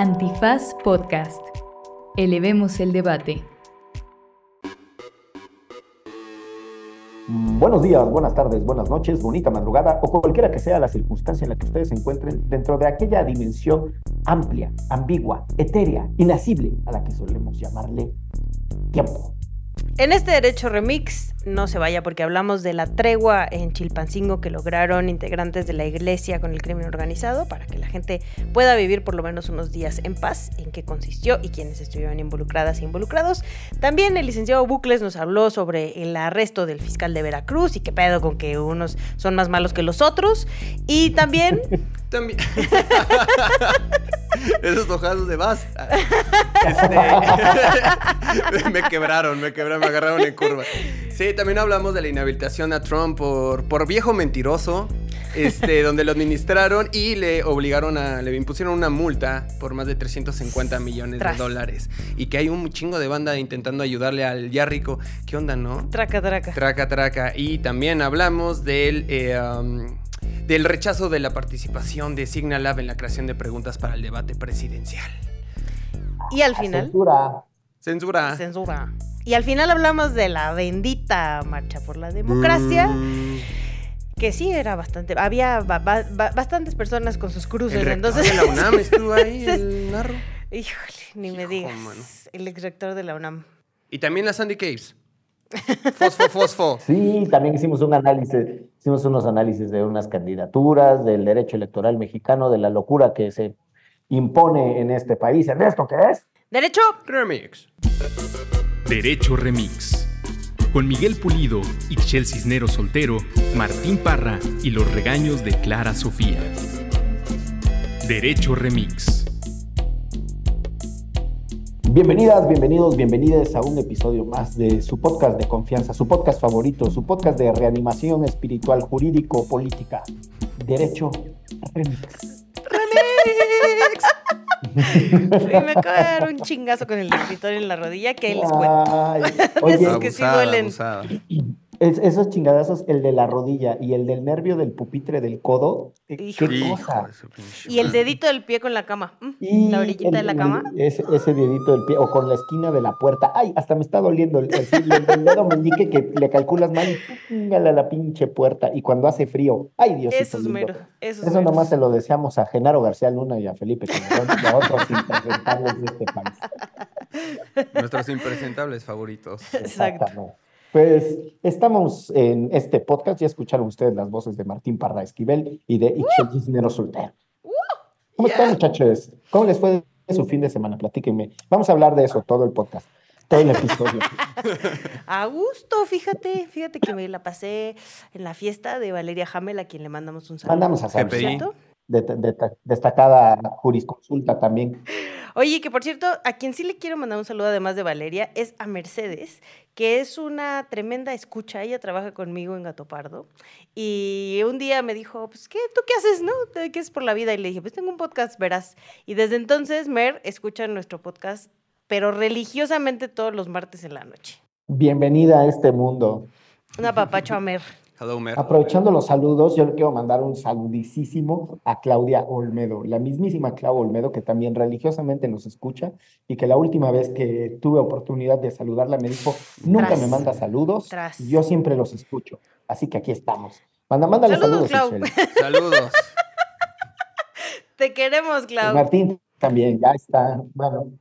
Antifaz Podcast. Elevemos el debate. Buenos días, buenas tardes, buenas noches, bonita madrugada o cualquiera que sea la circunstancia en la que ustedes se encuentren dentro de aquella dimensión amplia, ambigua, etérea, inacible a la que solemos llamarle tiempo. En este Derecho Remix, no se vaya porque hablamos de la tregua en Chilpancingo que lograron integrantes de la iglesia con el crimen organizado para que la gente pueda vivir por lo menos unos días en paz, en qué consistió y quiénes estuvieron involucradas e involucrados. También el licenciado Bucles nos habló sobre el arresto del fiscal de Veracruz y qué pedo con que unos son más malos que los otros. Y también... también... Esos ojazos de vas. Este, me quebraron, me quebraron, me agarraron en curva. Sí, también hablamos de la inhabilitación a Trump por, por viejo mentiroso. Este, donde lo administraron y le obligaron a, le impusieron una multa por más de 350 millones de dólares. Y que hay un chingo de banda intentando ayudarle al ya rico. ¿Qué onda, no? Traca, traca. Traca, traca. Y también hablamos del... Eh, um, del rechazo de la participación de Signalab en la creación de preguntas para el debate presidencial. Y al final. Censura. Censura. Censura. Y al final hablamos de la bendita marcha por la democracia. Mm. Que sí era bastante. Había bastantes personas con sus cruces. El entonces. de la UNAM estuvo ahí, el narro. Híjole, ni me digas. El exrector de la UNAM. Y también la Sandy Caves. Fosfo, fosfo. Sí, también hicimos un análisis, hicimos unos análisis de unas candidaturas, del derecho electoral mexicano, de la locura que se impone en este país. ¿Esto qué es? Derecho Remix. Derecho Remix. Con Miguel Pulido, Ixchel Cisnero Soltero, Martín Parra y los regaños de Clara Sofía. Derecho Remix. Bienvenidas, bienvenidos, bienvenidas a un episodio más de su podcast de confianza, su podcast favorito, su podcast de reanimación espiritual, jurídico, política, derecho, remix. ¡Remix! me acabo de dar un chingazo con el escritorio en la rodilla que les cuento. Ay, oye, Esos que sí duelen. abusada. Es- esos chingadazos, el de la rodilla y el del nervio del pupitre del codo, eh, qué. Hijo cosa. su pinche Y el dedito del pie con la cama. Mm, Y la orillita el- de la cama. ese, ese dedito del pie, o con la esquina de la puerta. Ay, hasta me está doliendo el, el- el dedo meñique que le calculas mal y a la pinche puerta. Y cuando hace frío, ay, Diosito Eso es mero. Eso, es Eso nomás se lo deseamos a Genaro García Luna y a Felipe y a otros impresentables de este país. Nuestros impresentables favoritos. Exacto. Exactamente. Pues estamos en este podcast, ya escucharon ustedes las voces de Martín Parra Esquivel y de Ixchel Cisneros Soltero. ¿Cómo están muchachos? ¿Cómo les fue su fin de semana? Platíquenme. Vamos a hablar de eso todo el podcast, todo el episodio. A gusto, fíjate, fíjate que me la pasé en la fiesta de Valeria Hamel, a quien le mandamos un saludo. Mandamos a GPI. De- de- destacada jurisconsulta también. Oye, que por cierto, a quien sí le quiero mandar un saludo además de Valeria es a Mercedes, que es una tremenda escucha. Ella trabaja conmigo en Gato Pardo. Y un día me dijo, pues, ¿qué? ¿Tú qué haces, no? ¿De ¿Qué es por la vida? Y le dije, pues tengo un podcast, verás. Y desde entonces, Mer escucha nuestro podcast, pero religiosamente todos los martes en la noche. Bienvenida a este mundo. Una papacho a Mer. Hello, Mer. Aprovechando los saludos, yo le quiero mandar un saludicísimo a Claudia Olmedo, la mismísima Clau Olmedo, que también religiosamente nos escucha y que la última vez que tuve oportunidad de saludarla me dijo, nunca Tras. me manda saludos, Tras. yo siempre los escucho. Así que aquí estamos. Manda, mándale Saludos, saludos, Clau. Saludos. Te queremos, Clau. Martín también, ya está. Bueno,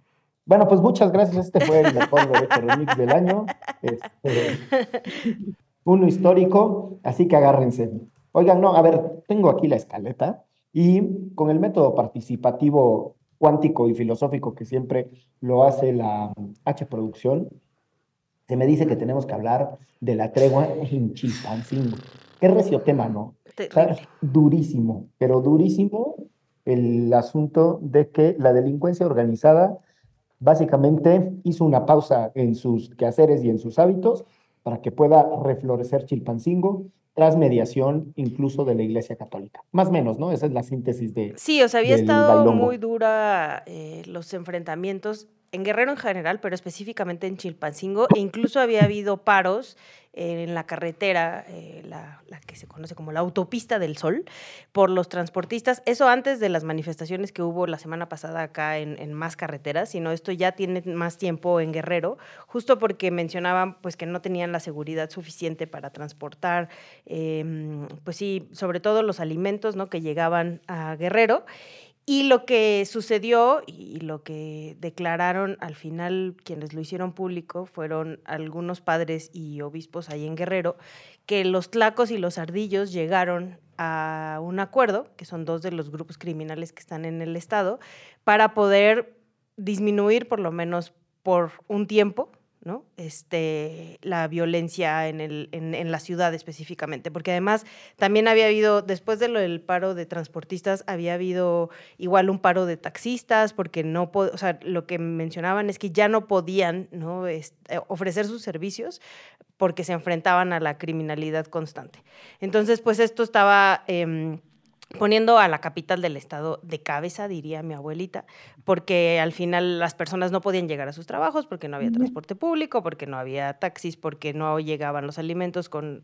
bueno, pues muchas gracias. Este fue el mejor derecho remix del año. Este, uno histórico, así que agárrense. Oigan, no, a ver, tengo aquí la escaleta y con el método participativo cuántico y filosófico que siempre lo hace la H Producción, se me dice que tenemos que hablar de la tregua en Chilpancingo. Qué recio tema, ¿no? Está durísimo, pero durísimo el asunto de que la delincuencia organizada básicamente hizo una pausa en sus quehaceres y en sus hábitos para que pueda reflorecer Chilpancingo tras mediación incluso de la Iglesia Católica. Más o menos, ¿no? Esa es la síntesis de... Sí, o sea, había estado bailongo. muy dura eh, los enfrentamientos en Guerrero en general, pero específicamente en Chilpancingo, e incluso había habido paros en la carretera, eh, la, que se conoce como la autopista del sol, por los transportistas. Eso antes de las manifestaciones que hubo la semana pasada acá en, más carreteras, sino esto ya tiene más tiempo en Guerrero, justo porque mencionaban pues que no tenían la seguridad suficiente para transportar, em, pues sí, sobre todo los alimentos ¿no? que llegaban a Guerrero. Y lo que sucedió y lo que declararon al final quienes lo hicieron público fueron algunos padres y obispos ahí en Guerrero, que los tlacos y los ardillos llegaron a un acuerdo, que son dos de los grupos criminales que están en el estado, para poder disminuir por lo menos por un tiempo Este, la violencia en, el, en, la ciudad específicamente, porque además también había habido, después del paro de transportistas, había habido igual un paro de taxistas, porque no, o sea, lo que mencionaban es que ya no podían. Este, ofrecer sus servicios porque se enfrentaban a la criminalidad constante. Entonces, pues esto estaba... Em, poniendo a la capital del estado de cabeza, diría mi abuelita, porque al final las personas no podían llegar a sus trabajos porque no había transporte público, porque no había taxis, porque no llegaban los alimentos con,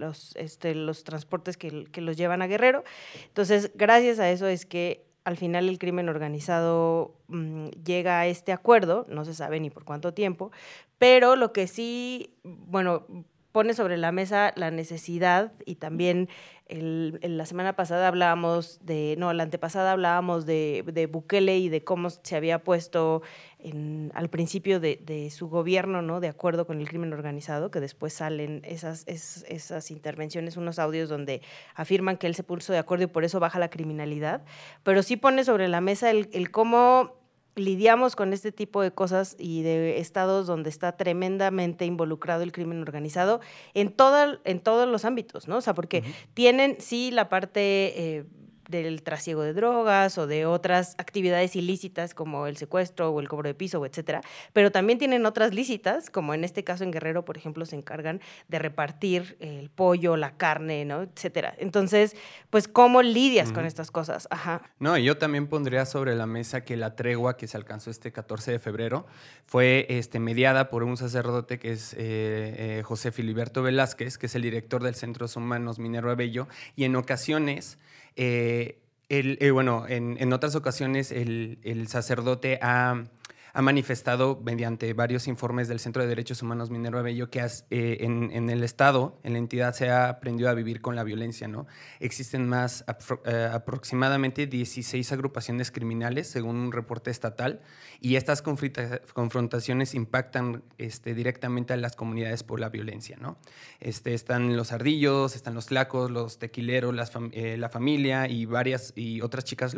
los, este, los transportes que, los llevan a Guerrero. Entonces, gracias a eso es que al final el crimen organizado mm, llega a este acuerdo, no se sabe ni por cuánto tiempo, pero lo que sí, bueno, pone sobre la mesa la necesidad y también el, la semana pasada hablábamos de, no, la antepasada hablábamos de, de Bukele y de cómo se había puesto en, al principio de, de, su gobierno, ¿no? De acuerdo con el crimen organizado, que después salen esas, esas intervenciones, unos audios donde afirman que él se puso de acuerdo y por eso baja la criminalidad, pero sí pone sobre la mesa el, el cómo lidiamos con este tipo de cosas y de estados donde está tremendamente involucrado el crimen organizado en, todo, en todos los ámbitos, ¿no? O sea, porque tienen, sí, la parte eh, del trasiego de drogas o de otras actividades ilícitas como el secuestro o el cobro de piso, etcétera, pero también tienen otras lícitas, como en este caso en Guerrero, por ejemplo, se encargan de repartir el pollo, la carne, ¿no? etcétera. Entonces, pues cómo lidias con estas cosas? Ajá. No, y yo también pondría sobre la mesa que la tregua que se alcanzó este 14 de febrero fue este, mediada por un sacerdote que es eh, eh, José Filiberto Velázquez, que es el director del Centro Humanos Minero Bello, y en ocasiones eh, el, eh, bueno, en, en, otras ocasiones el, el sacerdote ha ha manifestado mediante varios informes del Centro de Derechos Humanos Minero Bello que eh, en, el Estado, en la entidad, se ha aprendido a vivir con la violencia. ¿no? Existen más eh, aproximadamente 16 agrupaciones criminales, según un reporte estatal, y estas confrontaciones impactan este, directamente a las comunidades por la violencia. ¿no? Este, están los ardillos, están los tlacos, los tequileros, eh, la familia y varias y otras chicas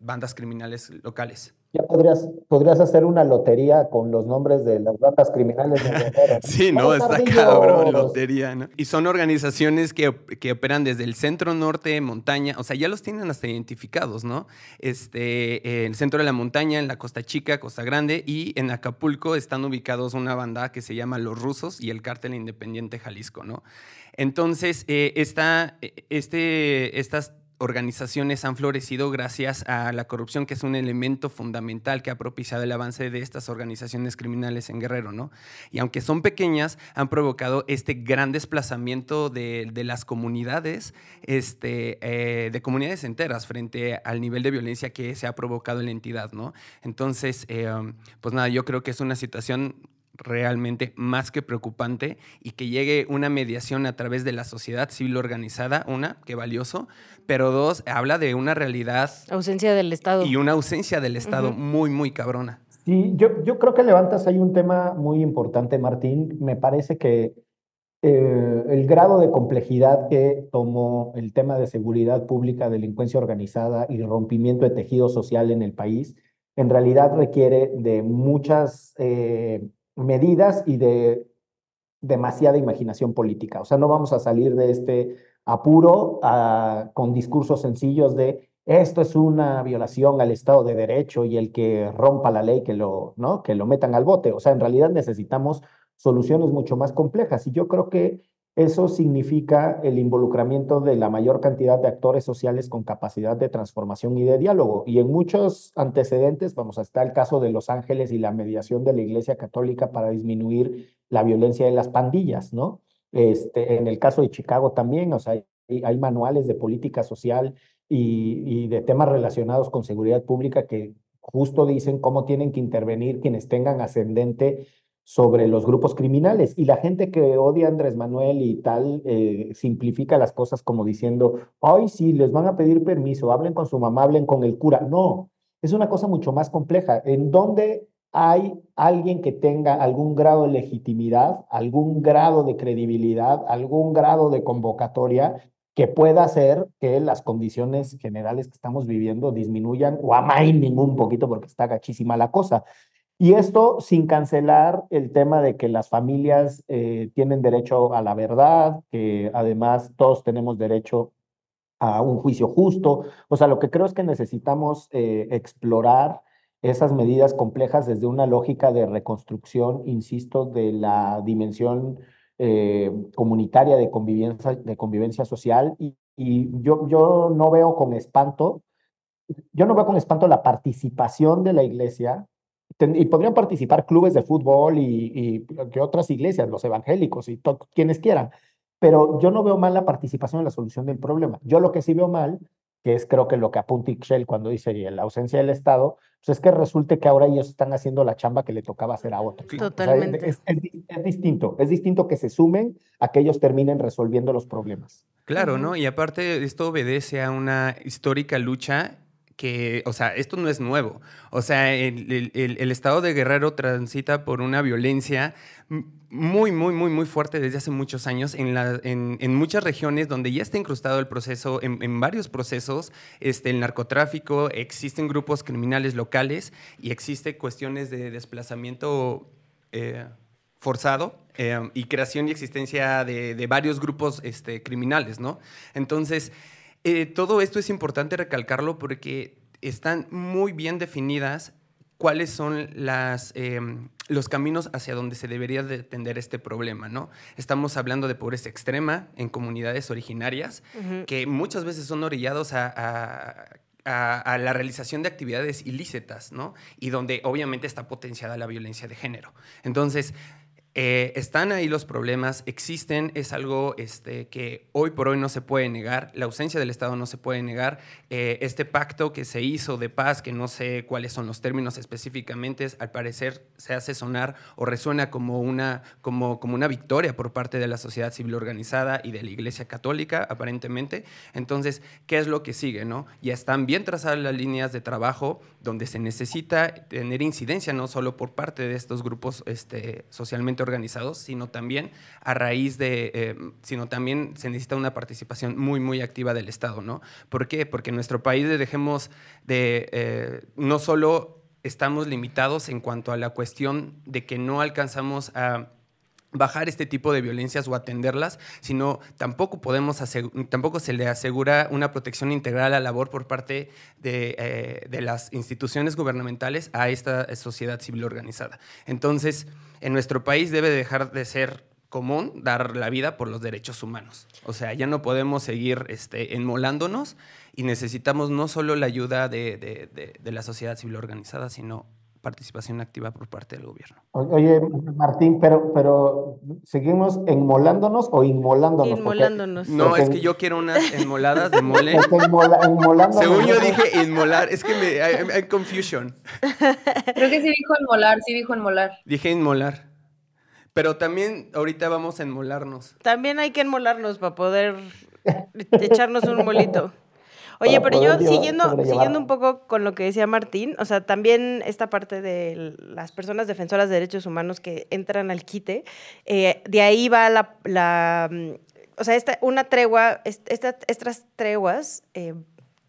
bandas criminales locales. Ya podrías, podrías hacer una lotería con los nombres de las bandas criminales de Sí, no, está cabrón, lotería, ¿no? Y son organizaciones que, que, operan desde el centro norte, montaña, o sea, ya los tienen hasta identificados, ¿no? Este, el centro de la montaña, en la Costa Chica, Costa Grande, y en Acapulco están ubicados una banda que se llama Los Rusos y el Cártel Independiente Jalisco, ¿no? Entonces, eh, está, eh, este, estas organizaciones han florecido gracias a la corrupción, que es un elemento fundamental que ha propiciado el avance de estas organizaciones criminales en Guerrero, ¿no? Y aunque son pequeñas, han provocado este gran desplazamiento de, las comunidades, este, eh, de comunidades enteras frente al nivel de violencia que se ha provocado en la entidad, ¿no? Entonces, eh, pues nada, yo creo que es una situación realmente más que preocupante y que llegue una mediación a través de la sociedad civil organizada, una, que valioso, pero dos, habla de una realidad. Ausencia del Estado. Y una ausencia del Estado muy, muy cabrona. Sí, yo, yo creo que levantas ahí un tema muy importante, Martín. Me parece que eh, el grado de complejidad que tomó el tema de seguridad pública, delincuencia organizada y rompimiento de tejido social en el país, en realidad requiere de muchas eh, medidas y de demasiada imaginación política. O sea, no vamos a salir de este apuro ah, con discursos sencillos de esto es una violación al Estado de Derecho y el que rompa la ley que lo, ¿no? que lo metan al bote. O sea, en realidad necesitamos soluciones mucho más complejas. Y yo creo que eso significa el involucramiento de la mayor cantidad de actores sociales con capacidad de transformación y de diálogo. Y en muchos antecedentes, vamos, hasta el caso de Los Ángeles y la mediación de la Iglesia Católica para disminuir la violencia de las pandillas, ¿no? Este, en el caso de Chicago también, o sea, hay, manuales de política social y de temas relacionados con seguridad pública que justo dicen cómo tienen que intervenir quienes tengan ascendente sobre los grupos criminales. Y la gente que odia Andrés Manuel y tal, eh, simplifica las cosas como diciendo, ay, sí, les van a pedir permiso, hablen con su mamá, hablen con el cura. No, es una cosa mucho más compleja. En donde hay alguien que tenga algún grado de legitimidad, algún grado de credibilidad, algún grado de convocatoria que pueda hacer que las condiciones generales que estamos viviendo disminuyan o amainen un poquito porque está gachísima la cosa. Y esto sin cancelar el tema de que las familias eh, tienen derecho a la verdad, que además todos tenemos derecho a un juicio justo. O sea, lo que creo es que necesitamos eh, explorar esas medidas complejas desde una lógica de reconstrucción, insisto, de la dimensión eh, comunitaria de convivencia, de convivencia social. Y, y yo, yo no veo con espanto, yo no veo con espanto la participación de la iglesia y podrían participar clubes de fútbol y, que otras iglesias, los evangélicos y quienes quieran. Pero yo no veo mal la participación en la solución del problema. Yo lo que sí veo mal, que es creo que lo que apunta Ixchel cuando dice la ausencia del Estado, pues es que resulte que ahora ellos están haciendo la chamba que le tocaba hacer a otros. Totalmente. es, es, distinto, es distinto que se sumen a que ellos terminen resolviendo los problemas. Claro, ¿no? Y aparte esto obedece a una histórica lucha que, o sea, esto no es nuevo. O sea, el, el, estado de Guerrero transita por una violencia muy, muy, muy, muy fuerte desde hace muchos años en, la, en, en muchas regiones donde ya está incrustado el proceso, en, en, varios procesos, este, el narcotráfico, existen grupos criminales locales y existe cuestiones de desplazamiento eh, forzado eh, y creación y existencia de, de varios grupos este, criminales, ¿no? Entonces, eh, todo esto es importante recalcarlo porque están muy bien definidas cuáles son las, eh, los caminos hacia donde se debería de atender este problema, ¿no? Estamos hablando de pobreza extrema en comunidades originarias que muchas veces son orillados a, a, a, la realización de actividades ilícitas, ¿no? Y donde obviamente está potenciada la violencia de género. Entonces, eh, están ahí los problemas, existen, es algo este, que hoy por hoy no se puede negar, la ausencia del Estado no se puede negar, eh, este pacto que se hizo de paz, que no sé cuáles son los términos específicamente, al parecer se hace sonar o resuena como una, como, como una victoria por parte de la sociedad civil organizada y de la Iglesia Católica, aparentemente. Entonces, ¿qué es lo que sigue? No? Ya están bien trazadas las líneas de trabajo donde se necesita tener incidencia no solo por parte de estos grupos este, socialmente organizados, sino también a raíz de, eh, sino también se necesita una participación muy, muy activa del Estado, ¿no? ¿Por qué? Porque en nuestro país dejemos de, eh, no solo estamos limitados en cuanto a la cuestión de que no alcanzamos a bajar este tipo de violencias o atenderlas, sino tampoco podemos tampoco se le asegura una protección integral a la labor por parte de, eh, de, las instituciones gubernamentales a esta sociedad civil organizada. Entonces, en nuestro país debe dejar de ser común dar la vida por los derechos humanos. O sea, ya no podemos seguir este, enmolándonos y necesitamos no solo la ayuda de, de, de la sociedad civil organizada, sino participación activa por parte del gobierno. Oye, Martín, pero, pero ¿seguimos enmolándonos o inmolándonos? Inmolándonos. no, es que yo quiero unas enmoladas de mole. Según yo dije inmolar, es que me, hay, confusion. Creo que sí dijo enmolar, sí dijo enmolar. Dije inmolar. Pero también ahorita vamos a enmolarnos. También hay que enmolarnos para poder echarnos un molito. Oye, pero yo siguiendo, siguiendo un poco con lo que decía Martín, o sea, también esta parte de las personas defensoras de derechos humanos que entran al quite, eh, de ahí va la, la, mm, o sea, esta, una tregua, esta, estas treguas eh,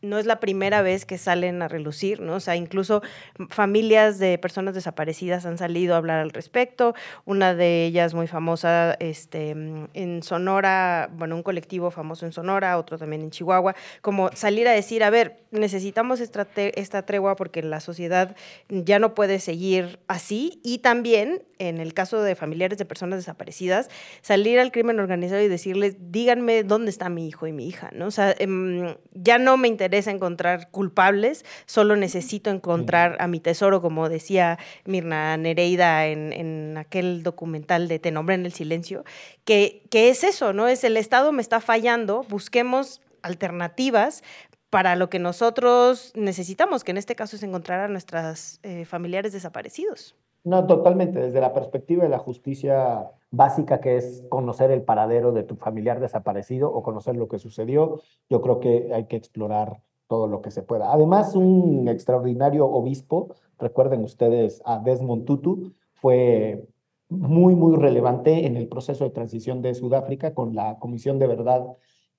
no es la primera vez que salen a relucir, ¿no? O sea, incluso familias de personas desaparecidas han salido a hablar al respecto. Una de ellas muy famosa este, en Sonora, bueno, un colectivo famoso en Sonora, otro también en Chihuahua, como salir a decir, a ver, necesitamos esta, esta tregua porque la sociedad ya no puede seguir así. Y también, en el caso de familiares de personas desaparecidas, salir al crimen organizado y decirles, díganme dónde está mi hijo y mi hija, ¿no? O sea, em, ya no me interesa encontrar culpables, solo necesito encontrar a mi tesoro, como decía Mirna Nereida en, en aquel documental de Te nombré en el silencio, que, que es eso, ¿no? Es el Estado me está fallando, busquemos alternativas para lo que nosotros necesitamos, que en este caso es encontrar a nuestras eh, familiares desaparecidos. No, totalmente, desde la perspectiva de la justicia básica, que es conocer el paradero de tu familiar desaparecido o conocer lo que sucedió, yo creo que hay que explorar todo lo que se pueda. Además, un extraordinario obispo, recuerden ustedes a Desmond Tutu, fue muy, muy relevante en el proceso de transición de Sudáfrica con la Comisión de Verdad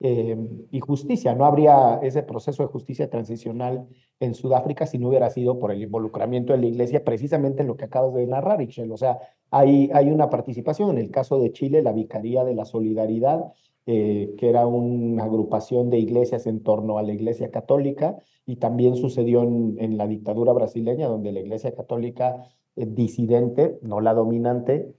eh, y Justicia. No habría ese proceso de justicia transicional en Sudáfrica si no hubiera sido por el involucramiento de la iglesia, precisamente en lo que acabas de narrar, Ixchel. O sea, hay, hay una participación. En el caso de Chile, la Vicaría de la Solidaridad, eh, que era una agrupación de iglesias en torno a la iglesia católica, y también sucedió en, la dictadura brasileña, donde la iglesia católica eh, disidente, no la dominante,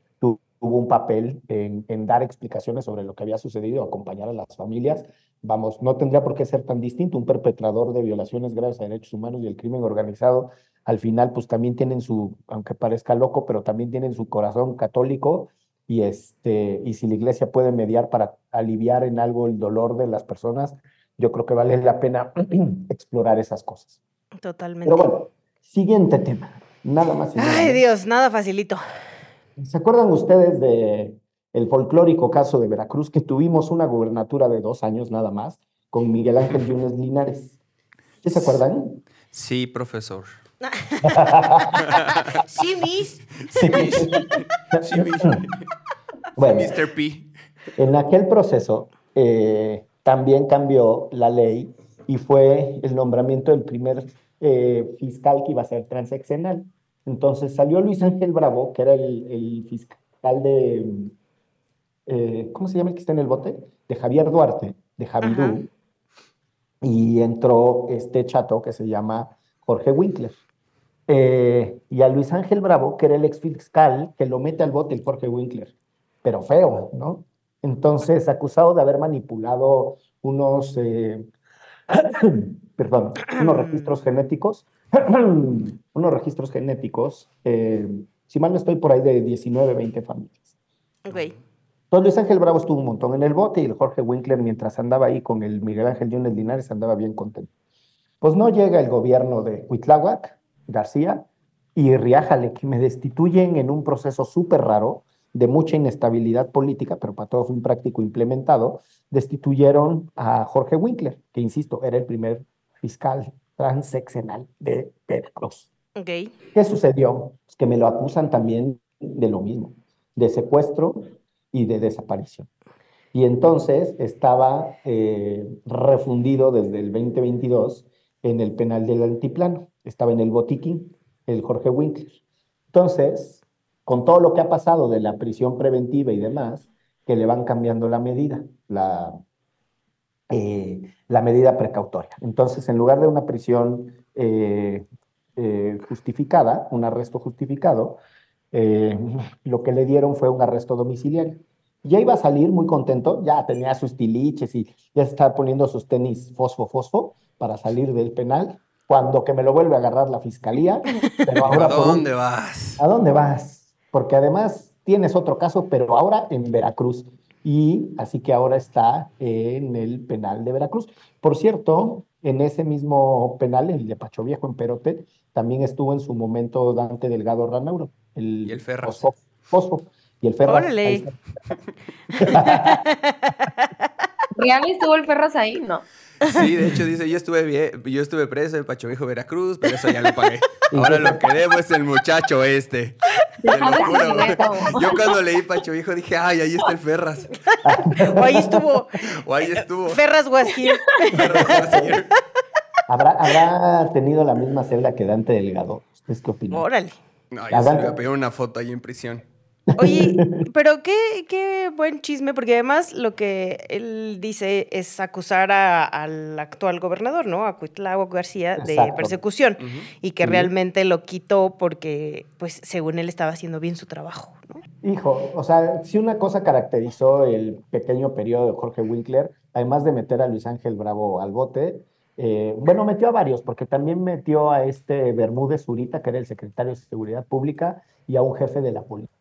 tuvo un papel en, en dar explicaciones sobre lo que había sucedido, acompañar a las familias. Vamos, no tendría por qué ser tan distinto. Un perpetrador de violaciones graves a derechos humanos y el crimen organizado, al final, pues también tienen su, aunque parezca loco, pero también tienen su corazón católico. Y, este, y si la iglesia puede mediar para aliviar en algo el dolor de las personas, yo creo que vale la pena explorar esas cosas. Totalmente. Pero bueno, siguiente tema. Nada más. nada Ay, menos. Dios, nada facilito. ¿Se acuerdan ustedes de el folclórico caso de Veracruz que tuvimos una gubernatura de dos años nada más con Miguel Ángel Yunes Linares? ¿Sí se acuerdan? Sí, profesor. Sí, Miss. Sí, mis. Sí, mis. Bueno, Mr. P. en aquel proceso eh, también cambió la ley y fue el nombramiento del primer eh, fiscal que iba a ser transeccional. Entonces salió Luis Ángel Bravo, que era el, el fiscal de, eh, ¿cómo se llama el que está en el bote? De Javier Duarte, de Javidú. Ajá. Y entró este chato que se llama Jorge Winkler. Eh, y a Luis Ángel Bravo, que era el ex fiscal, que lo mete al bote el Jorge Winkler, pero feo, ¿no? Entonces, acusado de haber manipulado unos, eh, perdón, unos registros genéticos, unos registros genéticos, eh, si mal no estoy por ahí de 19, 20 familias. Ok. Entonces Luis Ángel Bravo estuvo un montón en el bote y el Jorge Winkler, mientras andaba ahí con el Miguel Ángel Yunes Linares, andaba bien contento. Pues no llega el gobierno de Cuitláhuac, García, y riájale que me destituyen en un proceso súper raro, de mucha inestabilidad política, pero para todo fue un práctico implementado, destituyeron a Jorge Winkler, que insisto, era el primer fiscal transeccional de Veracruz. Ok. ¿Qué sucedió? Pues que me lo acusan también de lo mismo, de secuestro y de desaparición. Y entonces estaba eh, refundido desde el 2022 en el penal del altiplano. Estaba en el botiquín, el Jorge Winkler. Entonces, con todo lo que ha pasado de la prisión preventiva y demás, que le van cambiando la medida, la, eh, la medida precautoria. Entonces, en lugar de una prisión eh, eh, justificada, un arresto justificado, lo que le dieron fue un arresto domiciliario. Ya iba a salir muy contento, ya tenía sus tiliches y ya estaba poniendo sus tenis fosfo fosfo para salir del penal, cuando que me lo vuelve a agarrar la fiscalía. Pero ahora ¿A un- dónde vas? ¿A dónde vas? Porque además tienes otro caso, pero ahora en Veracruz. Y así que ahora está en el penal de Veracruz. Por cierto, en ese mismo penal, el de Pacho Viejo en Perote, también estuvo en su momento Dante Delgado Ranauro. El Y el Ferras. Fosfo, Fosfo. Y el Ferras. Órale. ¿Real estuvo el Ferraz ahí? No. Sí, de hecho dice, yo estuve bien, yo estuve preso en Pacho Viejo, Veracruz, pero eso ya lo pagué. Ahora lo que debo es el muchacho este. Te lo juro. Yo cuando leí Pacho Viejo dije, ay, ahí está el Ferras. O ahí estuvo O ahí estuvo. Ferras here. Ferras, a seguir. ¿Habrá, habrá tenido la misma celda que Dante Delgado? ¿Ustedes qué opinan? Órale. No, ya se le iba a pedir una foto ahí en prisión. Oye, pero qué, qué buen chisme, porque además lo que él dice es acusar a- al actual gobernador, ¿no? A Cuitláhuac García de Exacto. persecución y que realmente lo quitó porque, pues, según él estaba haciendo bien su trabajo, ¿no? Hijo, o sea, si una cosa caracterizó el pequeño periodo de Jorge Winkler, además de meter a Luis Ángel Bravo al bote, eh, bueno, metió a varios, porque también metió a este Bermúdez Zurita, que era el secretario de Seguridad Pública, y a un jefe de la policía.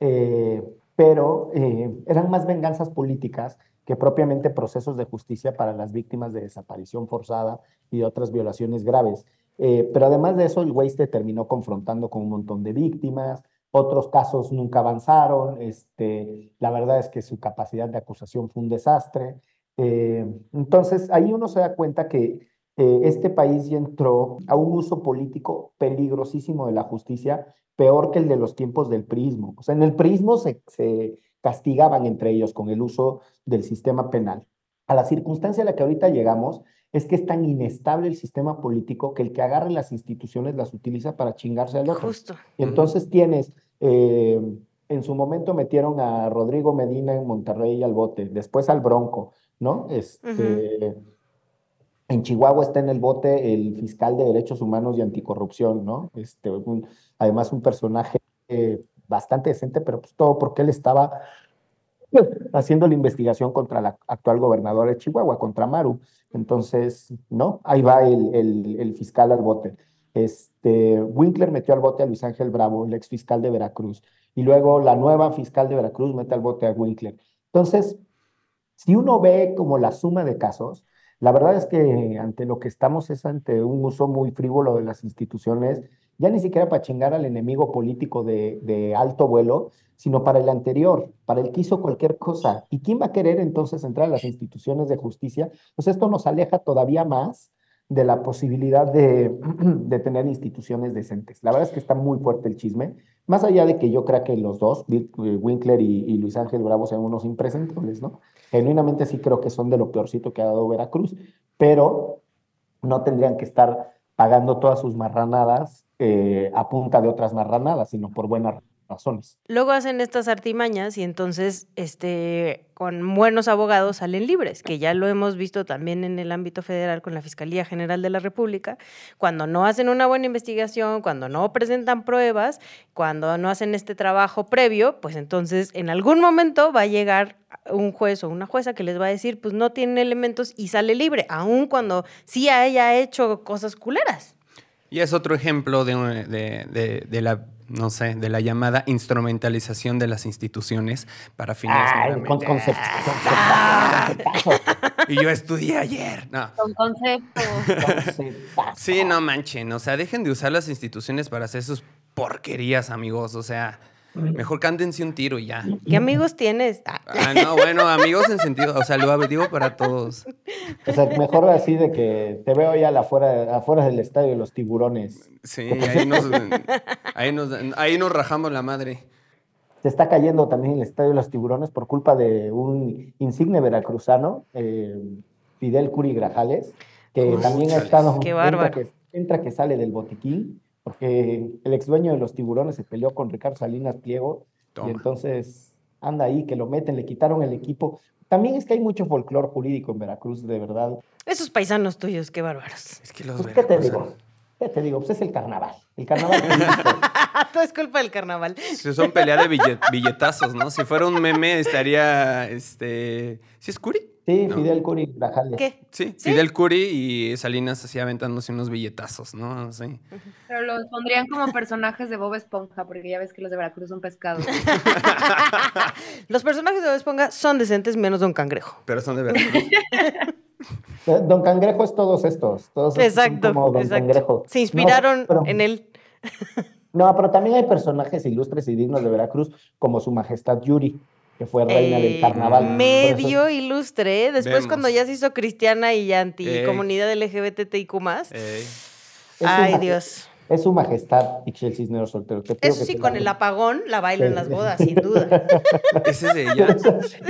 Eh, pero eh, eran más venganzas políticas que propiamente procesos de justicia para las víctimas de desaparición forzada y de otras violaciones graves. Eh, pero además de eso, el güey terminó confrontando con un montón de víctimas, otros casos nunca avanzaron, este, la verdad es que su capacidad de acusación fue un desastre. Entonces, ahí uno se da cuenta que eh, este país ya entró a un uso político peligrosísimo de la justicia, peor que el de los tiempos del prismo. O sea, en el prismo se, se castigaban entre ellos con el uso del sistema penal. A la circunstancia a la que ahorita llegamos es que es tan inestable el sistema político que el que agarre las instituciones las utiliza para chingarse al otro. Justo. Y entonces tienes, eh, en su momento metieron a Rodrigo Medina en Monterrey al bote, después al Bronco, ¿no? Este, En Chihuahua está en el bote el fiscal de Derechos Humanos y Anticorrupción, ¿no? Este, además un personaje eh, bastante decente, pero pues todo porque él estaba haciendo la investigación contra la actual gobernadora de Chihuahua, contra Maru. Entonces, ¿no? Ahí va el, el- el fiscal al bote. Este, Winkler metió al bote a Luis Ángel Bravo, el ex fiscal de Veracruz, y luego la nueva fiscal de Veracruz mete al bote a Winkler. Entonces, si uno ve como la suma de casos, la verdad es que ante lo que estamos es ante un uso muy frívolo de las instituciones, ya ni siquiera para chingar al enemigo político de, alto vuelo, sino para el anterior, para el que hizo cualquier cosa. ¿Y quién va a querer entonces entrar a las instituciones de justicia? Pues esto nos aleja todavía más de la posibilidad de, de tener instituciones decentes. La verdad es que está muy fuerte el chisme, más allá de que yo crea que los dos, eh, Winkler y, Luis Ángel Bravo, sean unos impresentables, ¿no? Genuinamente sí creo que son de lo peorcito que ha dado Veracruz, pero no tendrían que estar pagando todas sus marranadas eh, a punta de otras marranadas, sino por buenas razones. Luego hacen estas artimañas y entonces, este, con buenos abogados salen libres, que ya lo hemos visto también en el ámbito federal con la Fiscalía General de la República, cuando no hacen una buena investigación, cuando no presentan pruebas, cuando no hacen este trabajo previo, pues entonces en algún momento va a llegar un juez o una jueza que les va a decir, pues no tienen elementos y sale libre, aun cuando sí haya hecho cosas culeras. Y es otro ejemplo de, de- de- de la, no sé, de la llamada instrumentalización de las instituciones para fines meramente- con concept- Ah. conceptazo, Y yo estudié ayer. No. Con concepto. conceptazo. Sí, no manchen. O sea, dejen de usar las instituciones para hacer sus porquerías, amigos. O sea, mejor cántense un tiro y ya. ¿Qué amigos tienes? Ah. Ah, no, bueno, amigos en sentido, o sea, lo digo para todos. O sea, mejor así de que te veo ya afuera, afuera del estadio de los tiburones. Sí, ahí nos, ahí nos, ahí nos rajamos la madre. Se está cayendo también el estadio de los tiburones por culpa de un insigne veracruzano, eh, Fidel Curi Grajales, que Uf, también ha estado, Qué entra bárbaro. que, entra que sale del botiquín, porque el ex dueño de los tiburones se peleó con Ricardo Salinas Pliego, Toma. y entonces anda ahí, que lo meten, le quitaron el equipo. También es que hay mucho folclore jurídico en Veracruz, de verdad. Esos paisanos tuyos, qué bárbaros. Es que los Pues, ¿qué te digo? veracruzanos ¿Qué te digo? Pues es el carnaval. El carnaval. Todo es culpa del carnaval. sí son pelea de billet- billetazos, ¿no? Si fuera un meme estaría, este, ¿sí es Curi? Sí, No. Fidel Curi Grajales. ¿Qué? Sí, ¿Sí? Fidel Curi y Salinas así aventándose unos billetazos, ¿no? Sí. Pero los pondrían como personajes de Bob Esponja, porque ya ves que los de Veracruz son pescados. Los personajes de Bob Esponja son decentes menos Don Cangrejo. Pero son de Veracruz. Don Cangrejo es todos estos. Todos estos Exacto, como Don exacto. Cangrejo. Se inspiraron No, pero- en él. No, pero también hay personajes ilustres y dignos de Veracruz, como su majestad Yuri, que fue reina del Eh, carnaval. Eso- Medio ilustre, ¿eh? Después Vemos. cuando ya se hizo cristiana y anti Ey. comunidad LGBTIQ+. Ay, Dios. Es su majestad Ixchel Cisneros Soltero. Te pido Eso que sí, te con la- el apagón la baila en las bodas, sin duda. Ese es de ella. Esa,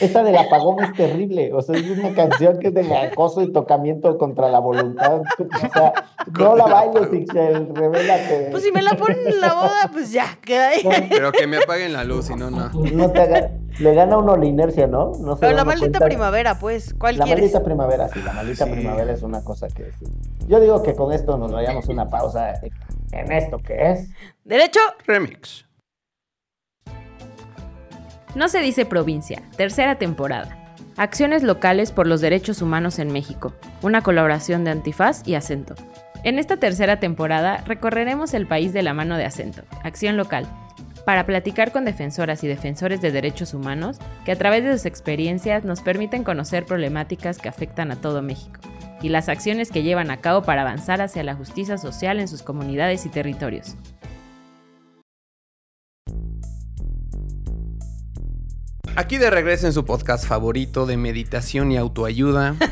esa del esa apagón es terrible. O sea, es una canción que es de acoso y tocamiento contra la voluntad. O sea, no la bailes. Ixchel, revélate. Pues si me la ponen en la boda, pues ya, queda ahí. Pero que me apaguen la luz, si no, no. no te haga- le gana uno la inercia, ¿no? No se Pero la maldita cuenta. primavera, pues, ¿cuál La quieres? maldita primavera, sí, la maldita Sí. primavera es una cosa que sí. Yo digo que con esto nos vayamos una pausa en esto que es. Derecho, Remix. No se dice provincia, tercera temporada. Acciones locales por los derechos humanos en México, una colaboración de Antifaz y Acento. En esta tercera temporada recorreremos el país de la mano de Acento, Acción Local, para platicar con defensoras y defensores de derechos humanos que a través de sus experiencias nos permiten conocer problemáticas que afectan a todo México y las acciones que llevan a cabo para avanzar hacia la justicia social en sus comunidades y territorios. Aquí de regreso en su podcast favorito de meditación y autoayuda.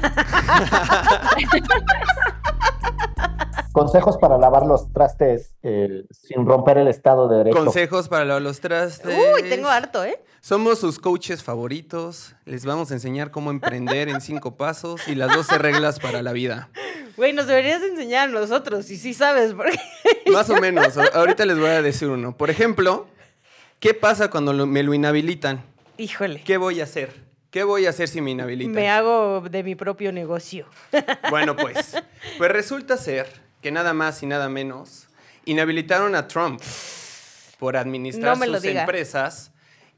Consejos para lavar los trastes eh, sin romper el Estado de Derecho. Consejos para lavar los trastes. uy, tengo harto, ¿eh? Somos sus coaches favoritos. Les vamos a enseñar cómo emprender en cinco pasos y las 12 reglas para la vida. Güey, nos deberías enseñar a nosotros, y sí sabes, porque Más o menos. Ahorita les voy a decir uno. Por ejemplo, ¿qué pasa cuando lo- me lo inhabilitan? Híjole, ¿Qué voy a hacer? ¿Qué voy a hacer si me inhabilitan? me hago de mi propio negocio. Bueno, pues. Pues resulta ser que nada más y nada menos inhabilitaron a Trump por administrar No sus diga. empresas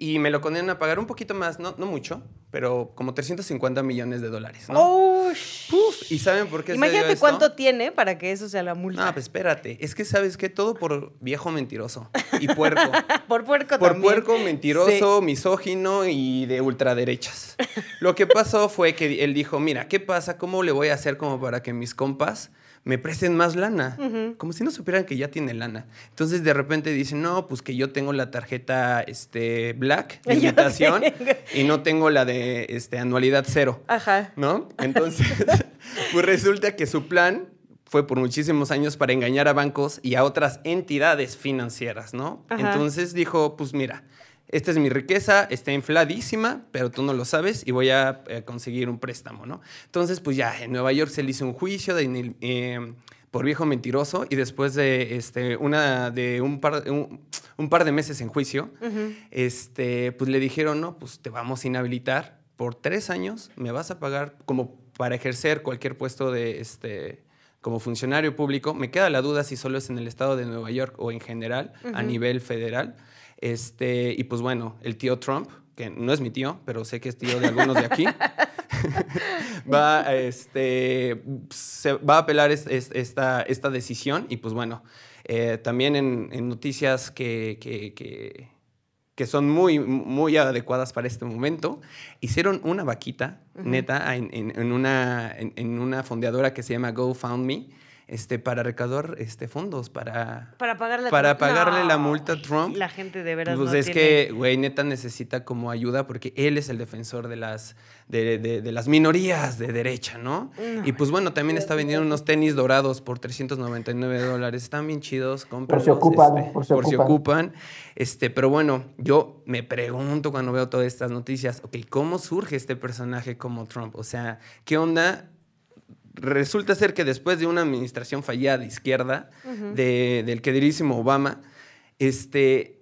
y me lo condenan a pagar un poquito más, no, no mucho, pero como 350 millones de dólares, ¿no? Oh, Puf, ¿Y saben por qué se dio Imagínate esto? cuánto tiene para que eso sea la multa. No, pues espérate. Es que sabes que todo por viejo mentiroso y puerco. por puerco Por también. puerco, mentiroso, misógino y de ultraderechas. Lo que pasó fue que él dijo, mira, ¿qué pasa? ¿Cómo le voy a hacer como para que mis compas me presten más lana? Como si no supieran que ya tiene lana. Entonces de repente dicen, no, pues que yo tengo la tarjeta este, Black de invitación y no tengo la de este, anualidad cero. Ajá. ¿no? Entonces, pues resulta que su plan fue por muchísimos años para engañar a bancos y a otras entidades financieras, ¿no? Ajá. Entonces dijo, pues mira, esta es mi riqueza, está infladísima, pero tú no lo sabes y voy a eh, conseguir un préstamo, ¿no? Entonces, pues ya, en Nueva York se le hizo un juicio de, eh, por viejo mentiroso y después de, este, una, de un, par, un, un par de meses en juicio, este, pues le dijeron, no, pues te vamos a inhabilitar por tres años, me vas a pagar como para ejercer cualquier puesto de, este, como funcionario público. Me queda la duda si solo es en el estado de Nueva York o en general, a nivel federal. Este, y pues bueno, el tío Trump, que no es mi tío, pero sé que es tío de algunos de aquí, va, a, este, se va a apelar es- es- esta, esta decisión. Y pues bueno, eh, también en, en noticias que, que- que- que son muy, muy adecuadas para este momento, hicieron una vaquita, neta, en, en- en una, en, en una fondeadora que se llama GoFundMe, este, para recaudar este, fondos para, Para pagarle para Trump. pagarle la No, multa a Trump. La gente de veras Pues no es tiene- que, güey, neta necesita como ayuda porque él es el defensor de las, de, de- de las minorías de derecha, ¿no? No. Y pues bueno, también está vendiendo unos tenis dorados por 399 dólares. Están bien chidos, cómprenlos, si ocupan, este, por si si ocupan. ocupan. Este, pero bueno, yo me pregunto cuando veo todas estas noticias, ok, ¿cómo surge este personaje como Trump? O sea, ¿qué onda? Resulta ser que después de una administración fallida de izquierda, de- del queridísimo Obama, este,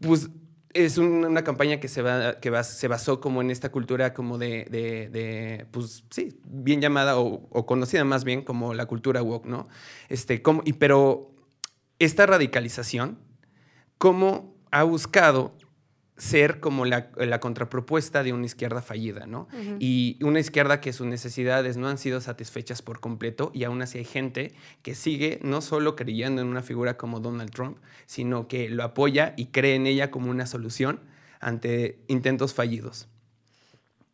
pues es un- una campaña que, se, va, que va- se basó como en esta cultura como de, de- de, pues sí, bien llamada o, o conocida más bien como la cultura woke, ¿no? Este, como, y, pero esta radicalización, ¿cómo ha buscado ser como la, la contrapropuesta de una izquierda fallida, ¿no? Y una izquierda que sus necesidades no han sido satisfechas por completo y aún así hay gente que sigue no solo creyendo en una figura como Donald Trump, sino que lo apoya y cree en ella como una solución ante intentos fallidos.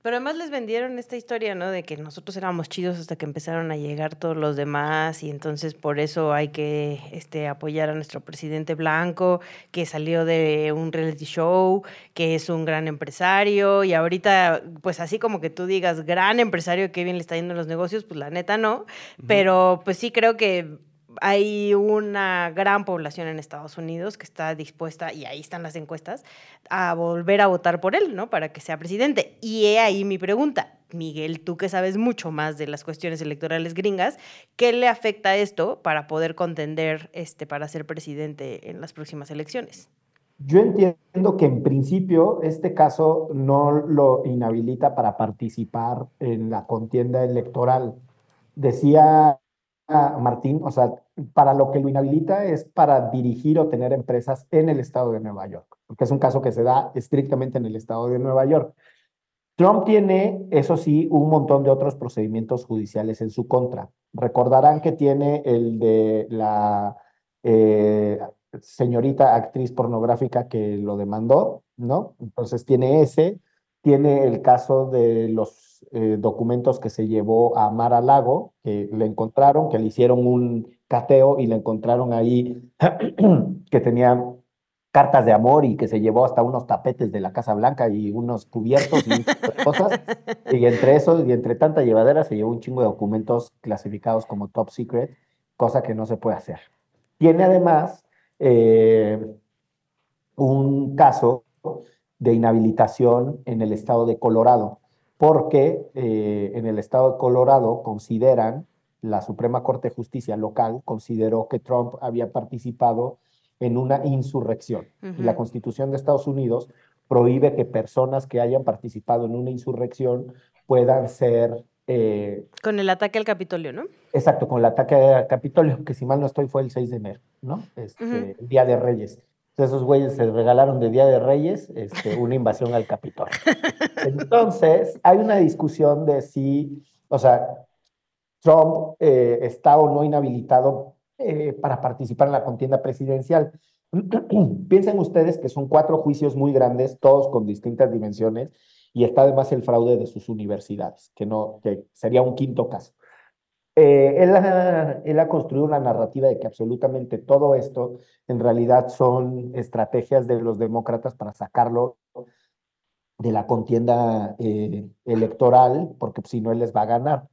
Pero además les vendieron esta historia, ¿no? De que nosotros éramos chidos hasta que empezaron a llegar todos los demás y entonces por eso hay que este, apoyar a nuestro presidente blanco que salió de un reality show, que es un gran empresario y ahorita, pues así como que tú digas, gran empresario, que bien le está yendo en los negocios, pues la neta no. Pero pues sí creo que hay una gran población en Estados Unidos que está dispuesta, y ahí están las encuestas, a volver a votar por él, ¿no? Para que sea presidente. Y he ahí mi pregunta. Miguel, tú que sabes mucho más de las cuestiones electorales gringas, ¿qué le afecta esto para poder contender este, para ser presidente en las próximas elecciones? Yo entiendo que en principio este caso no lo inhabilita para participar en la contienda electoral. Decía Martín, o sea, para lo que lo inhabilita es para dirigir o tener empresas en el estado de Nueva York, porque es un caso que se da estrictamente en el estado de Nueva York. Trump tiene, eso sí, un montón de otros procedimientos judiciales en su contra. Recordarán que tiene el de la eh, señorita actriz pornográfica que lo demandó, ¿no? Entonces tiene ese, tiene el caso de los eh, documentos que se llevó a Mar a Lago, que le encontraron, que le hicieron un cateo y le encontraron ahí que tenía cartas de amor y que se llevó hasta unos tapetes de la Casa Blanca y unos cubiertos y cosas. Y entre eso y entre tanta llevadera se llevó un chingo de documentos clasificados como top secret, cosa que no se puede hacer. Tiene además eh, un caso de inhabilitación en el estado de Colorado, porque eh, en el estado de Colorado consideran, la Suprema Corte de Justicia local consideró que Trump había participado en una insurrección. Y la Constitución de Estados Unidos prohíbe que personas que hayan participado en una insurrección puedan ser... Eh, con el ataque al Capitolio, ¿no? Exacto, con el ataque al Capitolio, que si mal no estoy fue el 6 de enero, ¿no? Este, el Día de Reyes. Esos güeyes se regalaron de Día de Reyes este, una invasión al Capitolio. Entonces, hay una discusión de si, o sea, Trump eh, está o no inhabilitado eh, para participar en la contienda presidencial. Piensen ustedes que son cuatro juicios muy grandes, todos con distintas dimensiones, y está además el fraude de sus universidades, que, no, que sería un quinto caso. Eh, él, ha, él, ha, construido una narrativa de que absolutamente todo esto en realidad son estrategias de los demócratas para sacarlo de la contienda eh, electoral, porque si no, él les va a ganar.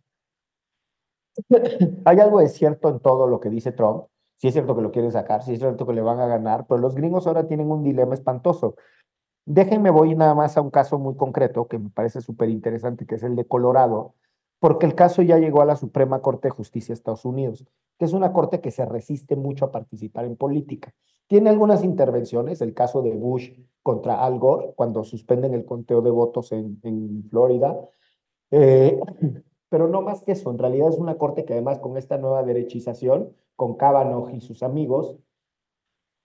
Hay algo de cierto en todo lo que dice Trump. Sí es cierto que lo quieren sacar, sí es cierto que le van a ganar, pero los gringos ahora tienen un dilema espantoso. Déjenme voy nada más a un caso muy concreto que me parece súper interesante, que es el de Colorado, porque el caso ya llegó a la Suprema Corte de Justicia de Estados Unidos, que es una corte que se resiste mucho a participar en política. Tiene algunas intervenciones, el caso de Bush contra Al Gore, cuando suspenden el conteo de votos en, Florida, eh, pero no más que eso, en realidad es una corte que además con esta nueva derechización, con Kavanaugh y sus amigos,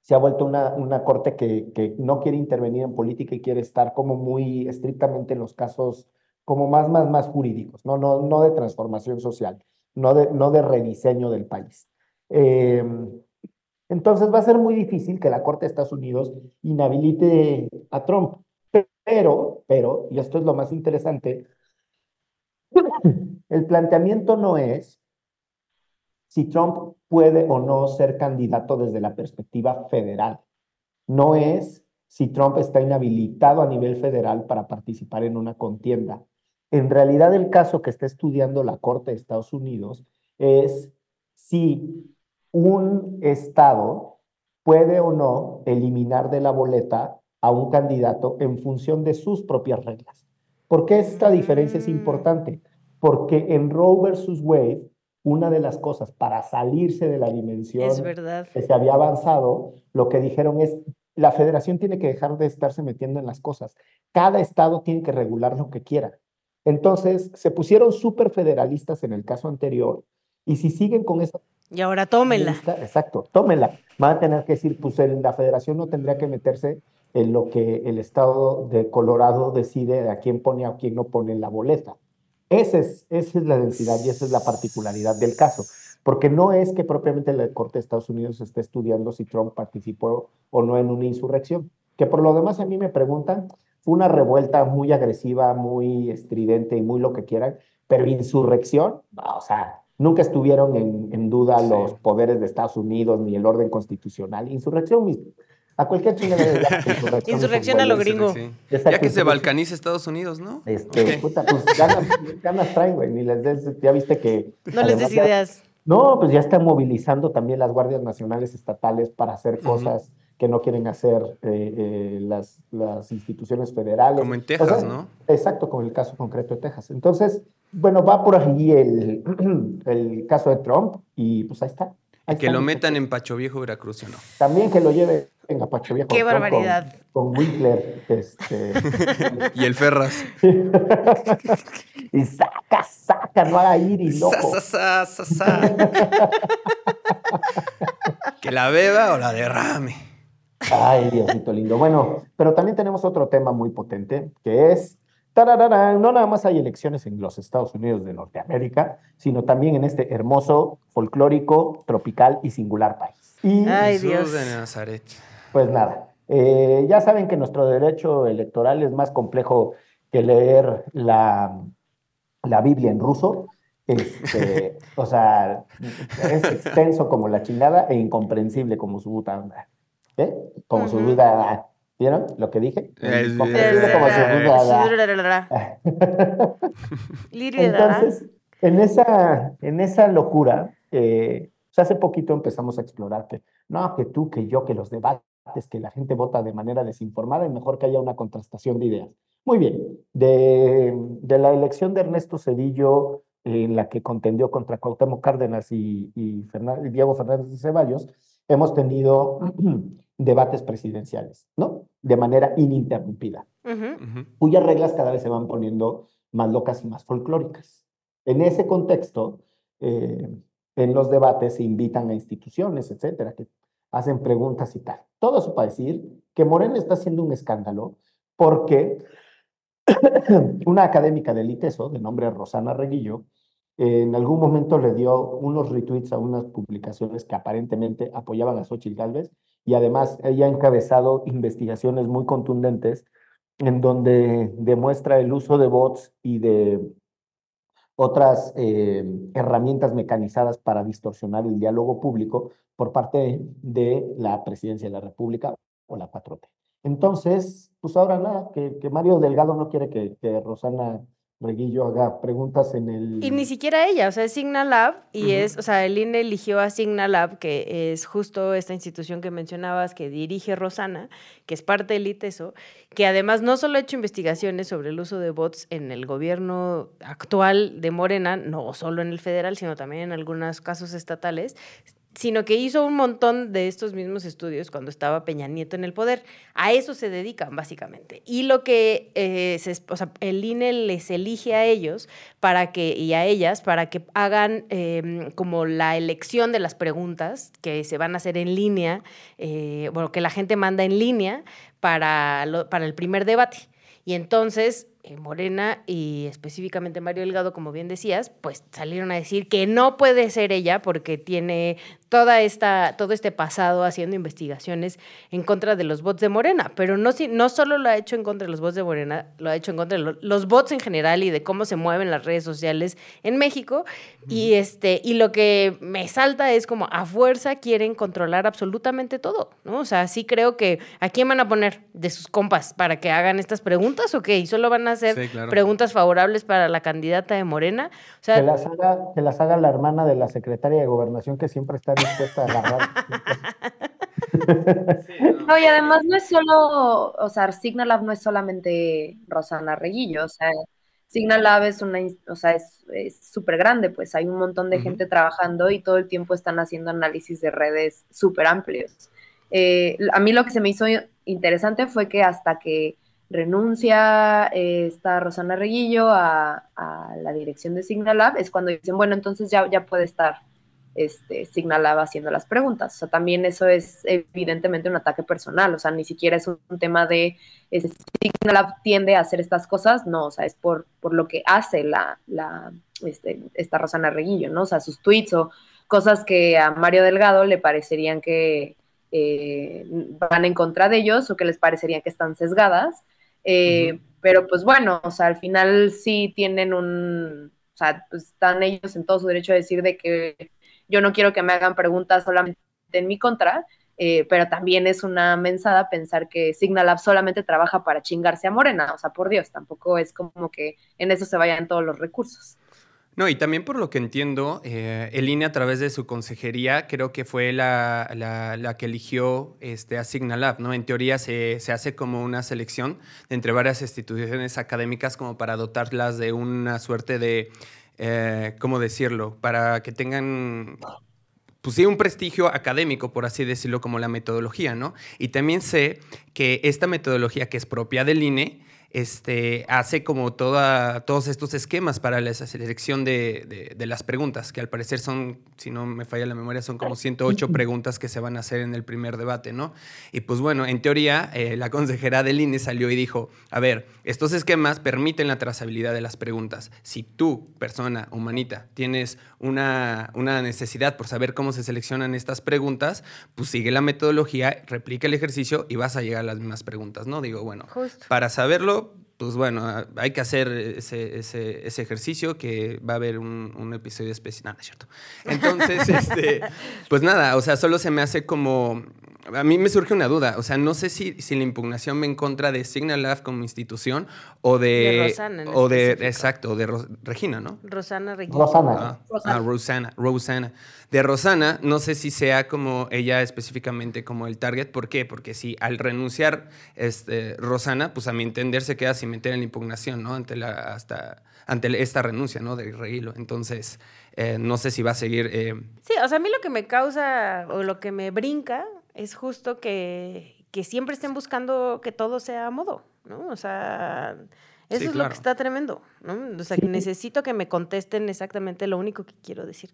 se ha vuelto una, una corte que, que no quiere intervenir en política y quiere estar como muy estrictamente en los casos como más, más, más jurídicos, no, no, no de transformación social, no de, no de rediseño del país. Em, entonces va a ser muy difícil que la Corte de Estados Unidos inhabilite a Trump. Pero, pero, y esto es lo más interesante, el planteamiento no es si Trump puede o no ser candidato desde la perspectiva federal. No es si Trump está inhabilitado a nivel federal para participar en una contienda. En realidad el caso que está estudiando la Corte de Estados Unidos es si un Estado puede o no eliminar de la boleta a un candidato en función de sus propias reglas. ¿Por qué esta diferencia es mm. importante? Porque en Roe versus Wade, una de las cosas para salirse de la dimensión que se había avanzado, lo que dijeron es, la federación tiene que dejar de estarse metiendo en las cosas. Cada estado tiene que regular lo que quiera. Entonces, se pusieron súper federalistas en el caso anterior y si siguen con esa... Y ahora tómenla. exacto, tómenla. Van a tener que decir, pues la federación no tendría que meterse en lo que el estado de Colorado decide a quién pone a quién no pone en la boleta. Esa es, esa es la densidad y esa es la particularidad del caso. Porque no es que propiamente la Corte de Estados Unidos esté estudiando si Trump participó o no en una insurrección. Que por lo demás a mí me preguntan, fue una revuelta muy agresiva, muy estridente y muy lo que quieran, pero insurrección, o sea, nunca estuvieron en, duda los poderes de Estados Unidos ni el orden constitucional. Insurrección mismo. A cualquier chingada de insurrección. Insurrección a lo gringo. Ya que se balcanice Estados Unidos, ¿no? Este, puta, pues ganas, ganas traen, güey. Ni les des, ya viste que. No les des ideas. No, pues ya están movilizando también las guardias nacionales estatales para hacer cosas que no quieren hacer eh, eh, las, las instituciones federales. Como en O Texas, sea, ¿no? Exacto, como el caso concreto de Texas. Entonces, bueno, va por allí el, el caso de Trump y pues ahí está. Ahí Que está, lo metan en Pacho Viejo, Veracruz, ¿o no? También que lo lleve en Apache Viejo. ¡Qué Trump con- barbaridad! Con, Winkler. Este, Y el Ferras. y saca, saca, no haga ir y Sa, loco. sa, sa, sa, sa. que la beba o la derrame. Ay, Diosito lindo. Bueno, pero también tenemos otro tema muy potente, que es, tarararán, no nada más hay elecciones en los Estados Unidos de Norteamérica, sino también en este hermoso, folclórico, tropical y singular país. Y Ay, Dios. de Nazaret. pues nada, eh, ya saben que nuestro derecho electoral es más complejo que leer la, la Biblia en ruso. Este, o sea, es extenso como la chingada e incomprensible como su puta onda. ¿Eh? Como su duda. ¿Vieron lo que dije? Es- Incomprensible como su duda. Entonces, en esa, en esa locura, eh, pues hace poquito empezamos a explorar que no, que tú, que yo, que los debates, que la gente vota de manera desinformada y mejor que haya una contrastación de ideas. Muy bien, de, de la elección de Ernesto Cedillo, en la que contendió contra Cuauhtémoc Cárdenas y, y Diego Fernández de Ceballos, hemos tenido debates presidenciales, ¿no? De manera ininterrumpida cuyas reglas cada vez se van poniendo más locas y más folclóricas. En ese contexto, eh, en los debates se invitan a instituciones, etcétera, que hacen preguntas y tal. Todo eso para decir que Morena está haciendo un escándalo porque una académica del ITESO, de nombre Rosana Reguillo, en algún momento le dio unos retweets a unas publicaciones que aparentemente apoyaban a Xochitl Gálvez y además ella ha encabezado investigaciones muy contundentes en donde demuestra el uso de bots y de otras eh, herramientas mecanizadas para distorsionar el diálogo público por parte de la presidencia de la República o la 4T. Entonces, pues ahora nada, que, Mario Delgado no quiere que, que Rosana Reguillo haga preguntas en el... Y ni siquiera ella, o sea, es Signalab y es, o sea, el INE eligió a Signalab, que es justo esta institución que mencionabas que dirige Rosana, que es parte del ITESO, que además no solo ha hecho investigaciones sobre el uso de bots en el gobierno actual de Morena, no solo en el federal, sino también en algunos casos estatales, sino que hizo un montón de estos mismos estudios cuando estaba Peña Nieto en el poder. A eso se dedican, básicamente. Y lo que eh, el INE les elige a ellos para que, y a ellas para que hagan eh, como la elección de las preguntas que se van a hacer en línea, eh, bueno, que la gente manda en línea para, para el primer debate. Y entonces eh, Morena y específicamente Mario Delgado, como bien decías, pues salieron a decir que no puede ser ella porque tiene toda esta, todo este pasado haciendo investigaciones en contra de los bots de Morena, pero no, no solo lo ha hecho en contra de los bots de Morena, lo ha hecho en contra de lo- los bots en general y de cómo se mueven las redes sociales en México. Y, este, y lo que me salta es como a fuerza quieren controlar absolutamente todo, ¿no? O sea, sí creo que ¿a quién van a poner de sus compas para que hagan estas preguntas o qué? ¿Y solo van a hacer Sí, claro. preguntas favorables para la candidata de Morena? O sea, Que las, haga, que las haga la hermana de la secretaria de Gobernación que siempre está dispuesta a agarrar. No, y además no es solo, o sea, Signalab no es solamente Rosana Reguillo, o sea, Signalab es una, o sea, es es súper grande, pues hay un montón de gente trabajando y todo el tiempo están haciendo análisis de redes súper amplios. Eh, a mí lo que se me hizo interesante fue que hasta que renuncia eh, esta Rosana Reguillo a, la dirección de Signalab, es cuando dicen, bueno, entonces ya, ya puede estar este, Signalab haciendo las preguntas. O sea, también eso es evidentemente un ataque personal, o sea, ni siquiera es un, tema de este, Signalab tiende a hacer estas cosas, no, o sea, es por, por lo que hace la, la, este, esta Rosana Reguillo, ¿no? O sea, sus tweets o cosas que a Mario Delgado le parecerían que eh, van en contra de ellos o que les parecerían que están sesgadas. Eh. Pero pues bueno, o sea, al final sí tienen un, o sea, pues están ellos en todo su derecho a decir de que yo no quiero que me hagan preguntas solamente en mi contra, eh, pero también es una mensada pensar que Signalab solamente trabaja para chingarse a Morena, o sea, por Dios, tampoco es como que en eso se vayan todos los recursos. No, y también por lo que entiendo, eh, el INE a través de su consejería creo que fue la, la, que eligió este, a ¿no? En teoría se, se, hace como una selección entre varias instituciones académicas como para dotarlas de una suerte de, eh, ¿cómo decirlo? Para que tengan pues sí, un prestigio académico, por así decirlo, como la metodología, ¿no? Y también sé que esta metodología que es propia del INE, este, hace como toda, todos estos esquemas para la selección de, de, de, las preguntas, que al parecer son, si no me falla la memoria, son como 108 preguntas que se van a hacer en el primer debate, ¿no? Y pues bueno, en teoría, eh, la consejera del INE salió y dijo, a ver, estos esquemas permiten la trazabilidad de las preguntas. Si tú, persona humanita, tienes una, una necesidad por saber cómo se seleccionan estas preguntas, pues sigue la metodología, replica el ejercicio y vas a llegar a las mismas preguntas, ¿no? Digo, bueno, Justo. para saberlo, pues bueno, hay que hacer ese, ese, ese ejercicio que va a haber un, un episodio especial. Nada, es cierto. Entonces, este, pues nada, o sea, solo se me hace como... A mí me surge una duda, o sea, no sé si, si la impugnación va en contra de Signal Lab como institución o de... De Rosana en o de, exacto, de Ro- Regina, ¿no? Rosana Regina. Rosana. Ah, ah, Rosana, Rosana. De Rosana, no sé si sea como ella específicamente como el target. ¿Por qué? Porque si al renunciar este, Rosana, pues a mi entender se queda sin meter en la impugnación, ¿no? Ante, la, hasta, ante esta renuncia, ¿no? De Reguilo. Entonces, eh, no sé si va a seguir... eh, Sí, o sea, a mí lo que me causa o lo que me brinca es justo que, que siempre estén buscando que todo sea a modo, ¿no? O sea, eso Sí, es lo que está tremendo, ¿no? O sea, Sí. que necesito que me contesten exactamente lo único que quiero decir.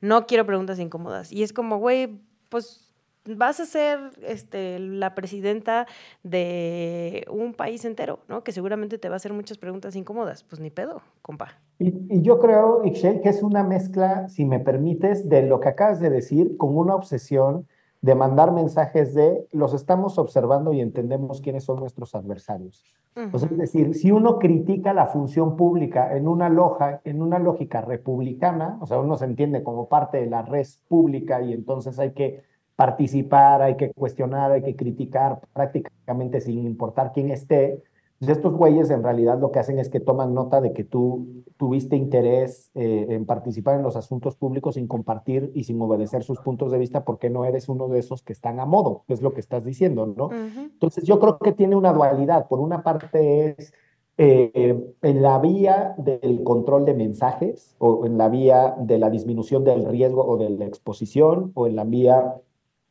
No quiero preguntas incómodas. Y es como, güey, pues vas a ser este, la presidenta de un país entero, ¿no? Que seguramente te va a hacer muchas preguntas incómodas. Pues ni pedo, compa. Y, y yo creo, Ixchel, que es una mezcla, si me permites, de lo que acabas de decir con una obsesión de mandar mensajes de los estamos observando y entendemos quiénes son nuestros adversarios. Sea, es decir, si uno critica la función pública en una, loja, en una lógica republicana, o sea, uno se entiende como parte de la res pública y entonces hay que participar, hay que cuestionar, hay que criticar prácticamente sin importar quién esté, pues estos güeyes en realidad lo que hacen es que toman nota de que tú tuviste interés eh, en participar en los asuntos públicos sin compartir y sin obedecer sus puntos de vista porque no eres uno de esos que están a modo, es lo que estás diciendo, ¿no? Entonces yo creo que tiene una dualidad. Por una parte es eh, en la vía del control de mensajes o en la vía de la disminución del riesgo o de la exposición o en la vía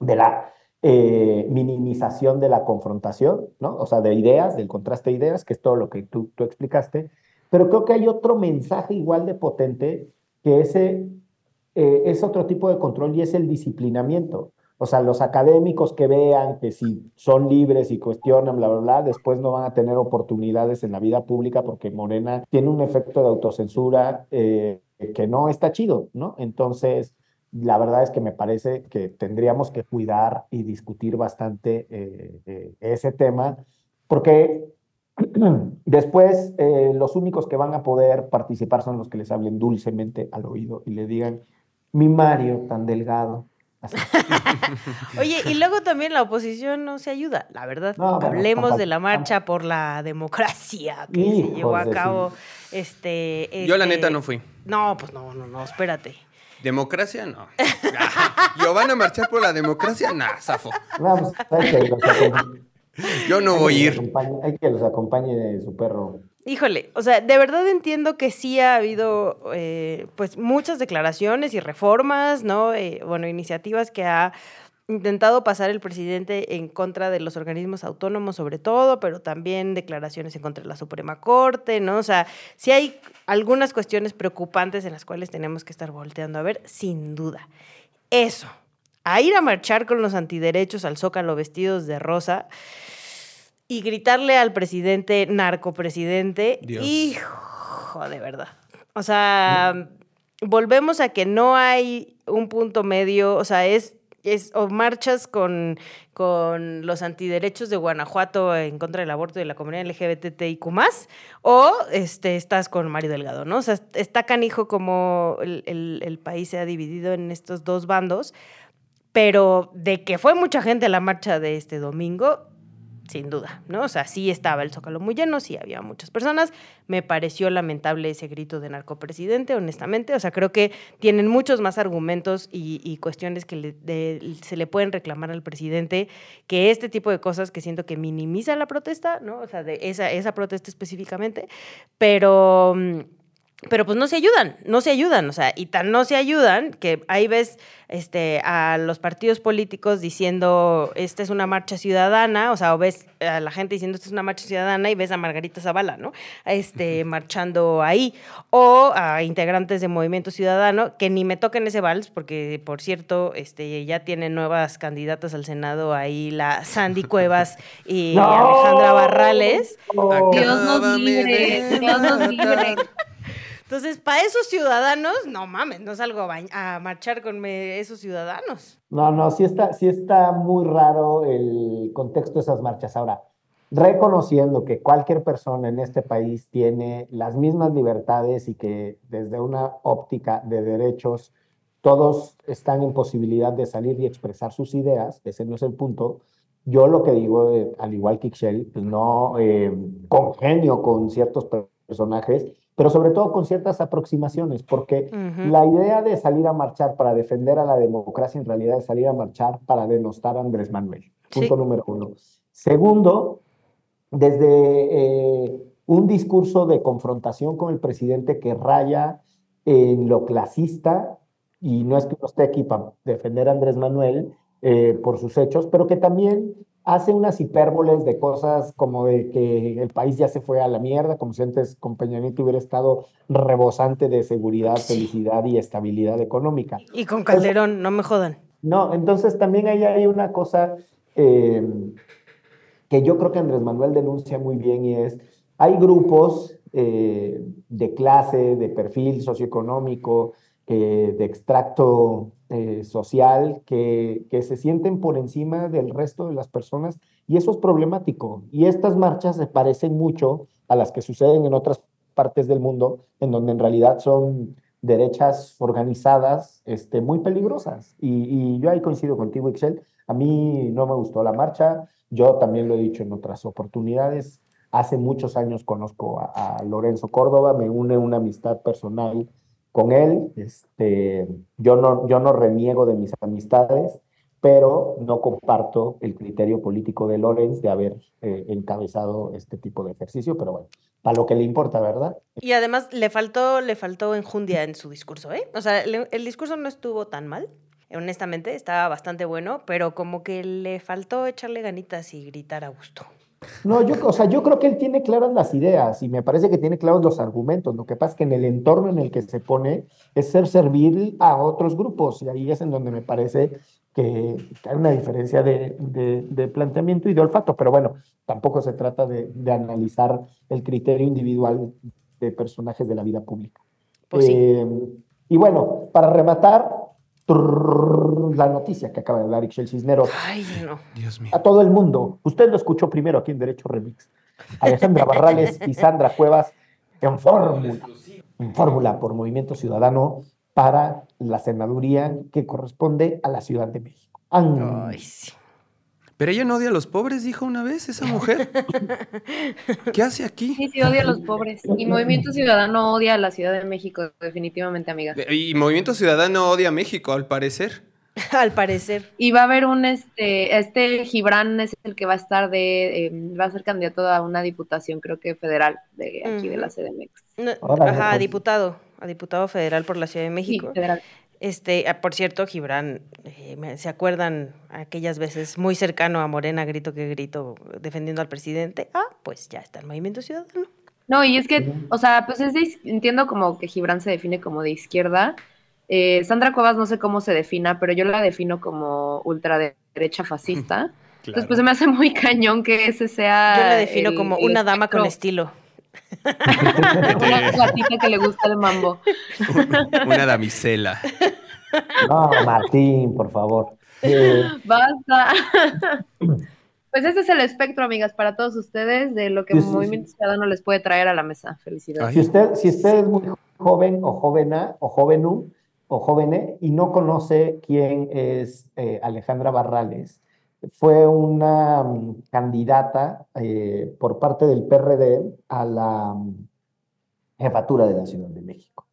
de la eh, minimización de la confrontación, ¿no? O sea, de ideas, del contraste de ideas, que es todo lo que tú, tú explicaste. Pero creo que hay otro mensaje igual de potente que ese eh, es otro tipo de control y es el disciplinamiento. O sea, los académicos que vean que si son libres y cuestionan, bla, bla, bla, después no van a tener oportunidades en la vida pública porque Morena tiene un efecto de autocensura eh, que no está chido, ¿no? Entonces, la verdad es que me parece que tendríamos que cuidar y discutir bastante eh, eh, ese tema, porque después eh, los únicos que van a poder participar son los que les hablen dulcemente al oído y le digan, mi Mario tan delgado. Oye, y luego también la oposición no se ayuda, la verdad. No, bueno, Hablemos tampoco- de la marcha por la democracia que se llevó a cabo. Este, Yo la este- neta no fui. No, pues no, no, no, espérate. ¿Democracia? No. ¿Yo van a marchar por la democracia? Nah, zafo. Vamos, hay que los acompañe, Yo no hay voy a ir. los acompañe- hay que los acompañe su perro. Híjole, o sea, de verdad entiendo que sí ha habido, eh, pues, muchas declaraciones y reformas, ¿no? Eh, bueno, iniciativas que ha intentado pasar el presidente en contra de los organismos autónomos sobre todo, pero también declaraciones en contra de la Suprema Corte, ¿no? O sea, sí hay algunas cuestiones preocupantes en las cuales tenemos que estar volteando a ver, sin duda. Eso, a ir a marchar con los antiderechos al Zócalo vestidos de rosa y gritarle al presidente, narcopresidente, Dios. hijo de verdad. O sea, volvemos a que no hay un punto medio, o sea, es, es o marchas con, con los antiderechos de Guanajuato en contra del aborto de la comunidad LGBTIQ+, o este, estás con Mario Delgado, ¿no? O sea, está canijo como el, el- el país se ha dividido en estos dos bandos, pero de que fue mucha gente a la marcha de este domingo, sin duda, ¿no? O sea, sí estaba el Zócalo muy lleno, sí había muchas personas. Me pareció lamentable ese grito de narcopresidente, honestamente. O sea, creo que tienen muchos más argumentos y, cuestiones que se le pueden reclamar al presidente que este tipo de cosas que siento que minimiza la protesta, ¿no? O sea, de esa, esa protesta específicamente. Pero mm, pero pues no se ayudan, no se ayudan, o sea, y tan no se ayudan que ahí ves este, a los partidos políticos diciendo, esta es una marcha ciudadana, o sea, o ves a la gente diciendo, esta es una marcha ciudadana, y ves a Margarita Zavala, ¿no? Este, marchando ahí, o a integrantes de Movimiento Ciudadano, que ni me toquen ese vals, porque, por cierto, este, ya tienen nuevas candidatas al Senado ahí, la Sandy Cuevas y Alejandra Barrales. Dios nos libre, Dios nos libre. Entonces, para esos ciudadanos, no mames, no salgo a, marchar con esos ciudadanos. No, no, sí está, sí está muy raro el contexto de esas marchas. Ahora, reconociendo que cualquier persona en este país tiene las mismas libertades y que desde una óptica de derechos todos están en posibilidad de salir y expresar sus ideas, ese no es el punto. Yo lo que digo, eh, al igual que Ixchel, pues no eh, congenio con ciertos personajes pero sobre todo con ciertas aproximaciones, porque la idea de salir a marchar para defender a la democracia en realidad es salir a marchar para denostar a Andrés Manuel. Punto número uno. Segundo, desde eh, un discurso de confrontación con el presidente que raya en lo clasista, y no es que no esté aquí para defender a Andrés Manuel eh, por sus hechos, pero que también hace unas hipérboles de cosas como de que el país ya se fue a la mierda, como si antes con Peña Nieto hubiera estado rebosante de seguridad, felicidad y estabilidad económica. Y con Calderón, no me jodan. No, entonces también ahí hay una cosa em, que yo creo que Andrés Manuel denuncia muy bien y es, hay grupos eh, de clase, de perfil socioeconómico, eh, de extracto eh, social que, se sienten por encima del resto de las personas y eso es problemático. Y estas marchas se parecen mucho a las que suceden en otras partes del mundo, en donde en realidad son derechas organizadas este, muy peligrosas. Y, yo ahí coincido contigo, Excel. A mí no me gustó la marcha. Yo también lo he dicho en otras oportunidades. Hace muchos años conozco a Lorenzo Córdoba, me une una amistad personal con él. Este, yo, no, yo no reniego de mis amistades, pero no comparto el criterio político de Lorenz de haber eh, encabezado este tipo de ejercicio, pero bueno, para lo que le importa, ¿verdad? Y además le faltó, le faltó enjundia en su discurso, ¿eh? O sea, el discurso no estuvo tan mal, honestamente, estaba bastante bueno, pero como que le faltó echarle ganitas y gritar a gusto. No, yo, o sea, yo creo que él tiene claras las ideas y me parece que tiene claros los argumentos. Lo que pasa es que en el entorno en el que se pone es ser servil a otros grupos y ahí es en donde me parece que hay una diferencia de, de, planteamiento y de olfato. Pero bueno, tampoco se trata de, de, analizar el criterio individual de personajes de la vida pública. Pues sí. Eh, y bueno, para rematar, la noticia que acaba de dar Ixchel Cisneros. Ay, no. Dios mío. A todo el mundo. Usted lo escuchó primero aquí en Derecho Remix. Alejandra Barrales y Sandra Cuevas en fórmula. En fórmula por Movimiento Ciudadano para la senaduría que corresponde a la Ciudad de México. Ay, sí. Pero ella no odia a los pobres, dijo una vez esa mujer. ¿Qué hace aquí? Sí, sí, odia a los pobres. Y Movimiento Ciudadano odia a la Ciudad de México, definitivamente, amiga. Y Movimiento Ciudadano odia a México, al parecer. al parecer. Y va a haber un, este, este Gibran es el que va a estar de, em, va a ser candidato a una diputación, creo que federal, de aquí de la CDMX. ajá, a pues. diputado, a diputado federal por la Ciudad de México. Sí, federal. Este, ah, por cierto, Gibran, eh, ¿se acuerdan aquellas veces muy cercano a Morena, grito que grito, defendiendo al presidente? Ah, pues ya está el Movimiento Ciudadano. No, y es que, o sea, pues es entiendo como que Gibran se define como de izquierda. Eh, Sandra Cuevas no sé cómo se defina, pero yo la defino como ultraderecha fascista. Entonces, pues se me hace muy cañón que ese sea. Yo la defino como una dama con estilo. Una gatita que le gusta el mambo. Una damisela. No, Martín, por favor. Eh, Basta. Pues ese es el espectro, amigas, para todos ustedes de lo que Movimiento Ciudadano les puede traer a la mesa. Felicidades. Si usted, si usted es muy joven o jovena o jovenú o jóvenes y no conoce quién es eh, Alejandra Barrales, fue una mm, candidata eh, por parte del PRD a la mm, jefatura de la Ciudad de México.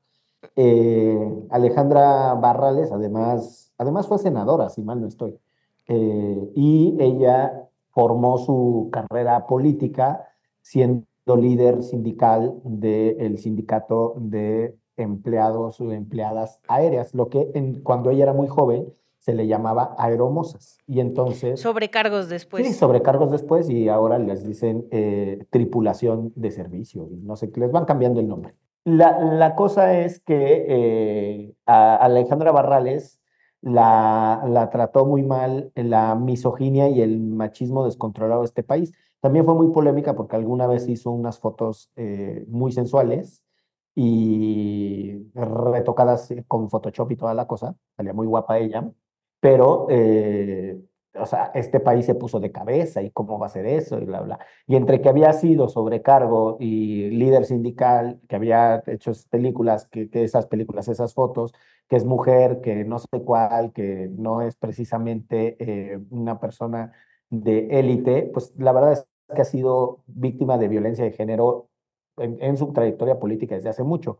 Eh, Alejandra Barrales, además, además fue senadora, si mal no estoy, eh, y ella formó su carrera política siendo líder sindical del sindicato de empleados o empleadas aéreas, lo que en, cuando ella era muy joven se le llamaba aeromosas. Y entonces... Sobrecargos después. Sí, sobrecargos después y ahora les dicen eh, tripulación de servicio. Y no sé, les van cambiando el nombre. La, la cosa es que eh, a Alejandra Barrales la, la trató muy mal la misoginia y el machismo descontrolado de este país. También fue muy polémica porque alguna vez hizo unas fotos eh, muy sensuales y retocadas con Photoshop y toda la cosa. Salía muy guapa ella pero, eh, o sea, este país se puso de cabeza y cómo va a ser eso y bla, bla. Y entre que había sido sobrecargo y líder sindical, que había hecho películas, que, esas películas, esas fotos, que es mujer, que no sé cuál, que no es precisamente eh, una persona de élite, pues la verdad es que ha sido víctima de violencia de género en, su trayectoria política desde hace mucho.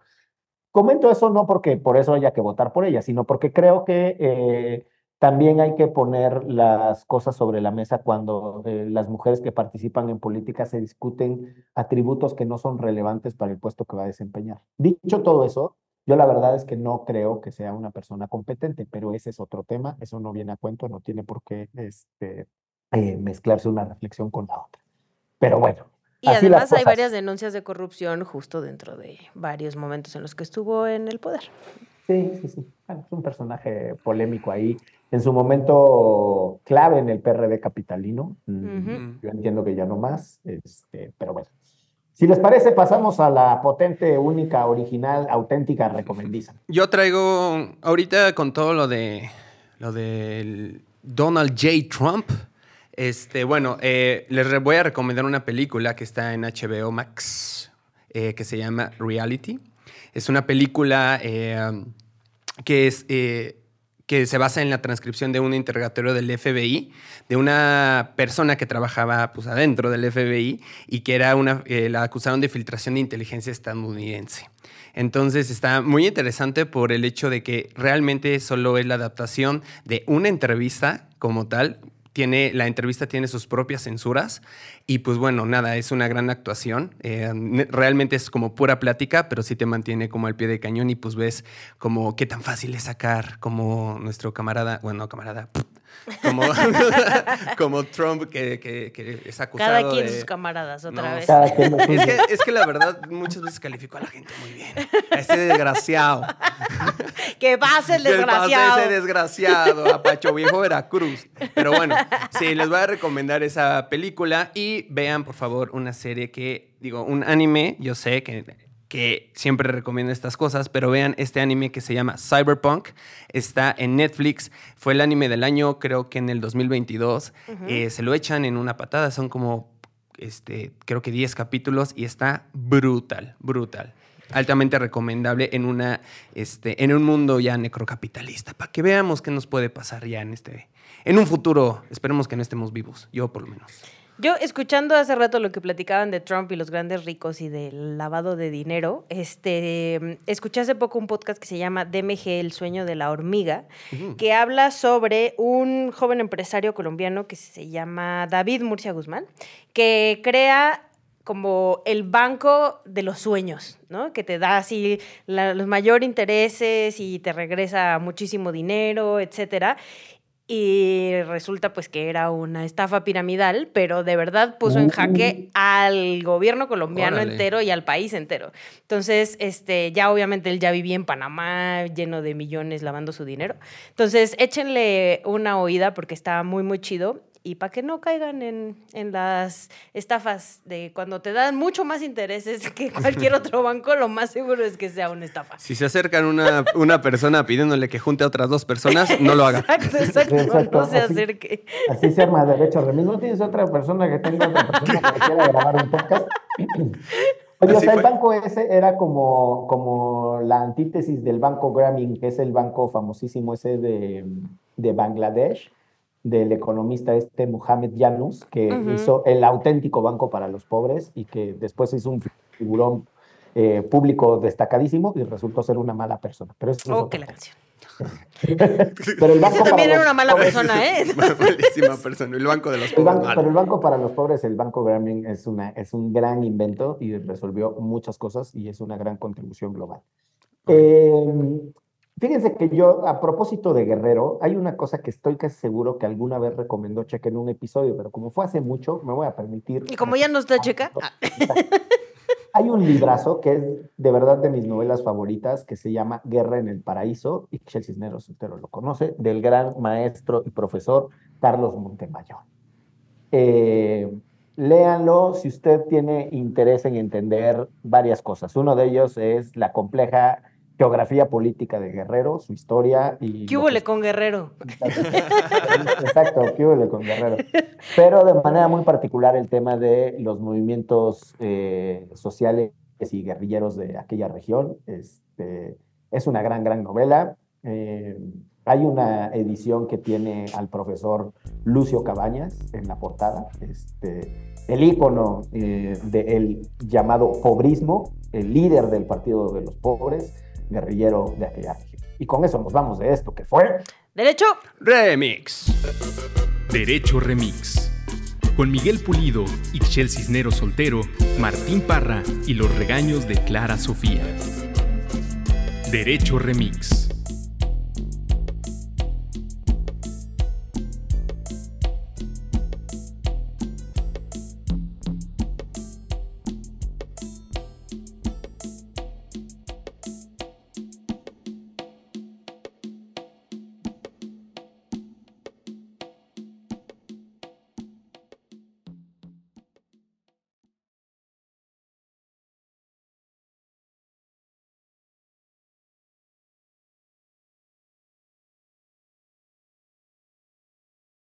Comento eso no porque por eso haya que votar por ella, sino porque creo que eh, también hay que poner las cosas sobre la mesa cuando eh, las mujeres que participan en política se discuten atributos que no son relevantes para el puesto que va a desempeñar. Dicho todo eso, yo la verdad es que no creo que sea una persona competente, pero ese es otro tema, eso no viene a cuento, no tiene por qué este, eh, mezclarse una reflexión con la otra. Pero bueno. Y además hay varias denuncias de corrupción justo dentro de varios momentos en los que estuvo en el poder. Sí, sí, sí. es un personaje polémico ahí en su momento clave en el PRD capitalino. Mm, yo entiendo que ya no más, este, pero bueno. Si les parece, pasamos a la potente, única, original, auténtica recomendiza. Yo traigo ahorita con todo lo de lo de Donald J. Trump. Este, bueno, eh, les voy a recomendar una película que está en HBO Max, eh, que se llama Reality. Es una película eh, que es que se basa en la transcripción de un interrogatorio del FBI, de una persona que trabajaba pues, adentro del FBI y que era una, eh, la acusaron de filtración de inteligencia estadounidense. Entonces está muy interesante por el hecho de que realmente solo es la adaptación de una entrevista como tal, tiene, la entrevista tiene sus propias censuras y pues bueno, nada, es una gran actuación. Eh, realmente es como pura plática, pero sí te mantiene como al pie de cañón y pues ves como qué tan fácil es sacar como nuestro camarada, bueno, camarada, como, como Trump que, que, es acusado Cada quien sus camaradas, otra vez. Es que, es que la verdad muchas veces calificó a la gente muy bien. A ese desgraciado. que pase el desgraciado. Que pase ese desgraciado a Pacho Viejo Veracruz. Pero bueno, sí, les voy a recomendar esa película y vean, por favor, una serie que, digo, un anime, yo sé que que siempre recomiendo estas cosas, pero vean este anime que se llama Cyberpunk. Está en Netflix. Fue el anime del año, creo que en el 2022. Eh, se lo echan en una patada. Son como, este, creo que 10 capítulos y está brutal, brutal. Altamente recomendable en, una, este, en un mundo ya necrocapitalista, para que veamos qué nos puede pasar ya en, este, en un futuro. Esperemos que no estemos vivos, yo por lo menos. Yo, escuchando hace rato lo que platicaban de Trump y los grandes ricos y del lavado de dinero, este, escuché hace poco un podcast que se llama DMG, El sueño de la hormiga, que habla sobre un joven empresario colombiano que se llama David Murcia Guzmán, que crea como el banco de los sueños, ¿no? Que te da así los mayores intereses y te regresa muchísimo dinero, etcétera y resulta pues que era una estafa piramidal, pero de verdad puso en jaque al gobierno colombiano entero y al país entero. Entonces, este, ya obviamente él ya vivía en Panamá lleno de millones lavando su dinero. Entonces, échenle una oída porque está muy, muy chido y para que no caigan en, en, las estafas de cuando te dan mucho más intereses que cualquier otro banco, lo más seguro es que sea una estafa. Si se acercan una, una persona pidiéndole que junte a otras dos personas, no lo haga. Exacto, exacto, no se acerque. Así se arma derecho de ¿No tienes otra persona que tenga otra persona que quiera grabar un podcast? Oye, o sea, el banco ese era como, como la antítesis del banco Grameen, que es el banco famosísimo ese de, de Bangladesh del economista este Mohamed Yunus, que hizo el auténtico banco para los pobres y que después hizo un figurón eh, público destacadísimo y resultó ser una mala persona. Pero eso oh, la canción. pero el banco también era una mala persona, ¿eh? Malísima persona. El banco de los pobres. pero el banco para los pobres, el banco Grameen es, una, es un gran invento y resolvió muchas cosas y es una gran contribución global. Eh, Fíjense que yo, a propósito de Guerrero, hay una cosa que estoy casi seguro que alguna vez recomendó Checa en un episodio, pero como fue hace mucho, me voy a permitir. Y como ya no está Checa. Ah. Hay un librazo que es de verdad de mis novelas favoritas que se llama Guerra en el Paraíso, y Michelle Cisneros Soltero lo conoce, del gran maestro y profesor Carlos Montemayor. Eh, léanlo si usted tiene interés en entender varias cosas. Uno de ellos es la compleja geografía política de Guerrero, su historia y... ¿Qué hubo con Guerrero? Exacto, ¿qué hubo con Guerrero? Pero de manera muy particular el tema de los movimientos eh, sociales y guerrilleros de aquella región. Este, es una gran, gran novela. Eh, hay una edición que tiene al profesor Lucio Cabañas en la portada, este, el ícono eh, del llamado pobrismo, el líder del Partido de los Pobres, guerrillero de aquella región. Y con eso nos vamos de esto que fue... Derecho Remix. Derecho Remix. Con Miguel Pulido, Ixchel Cisnero Soltero, Martín Parra y los regaños de Clara Sofía. Derecho Remix.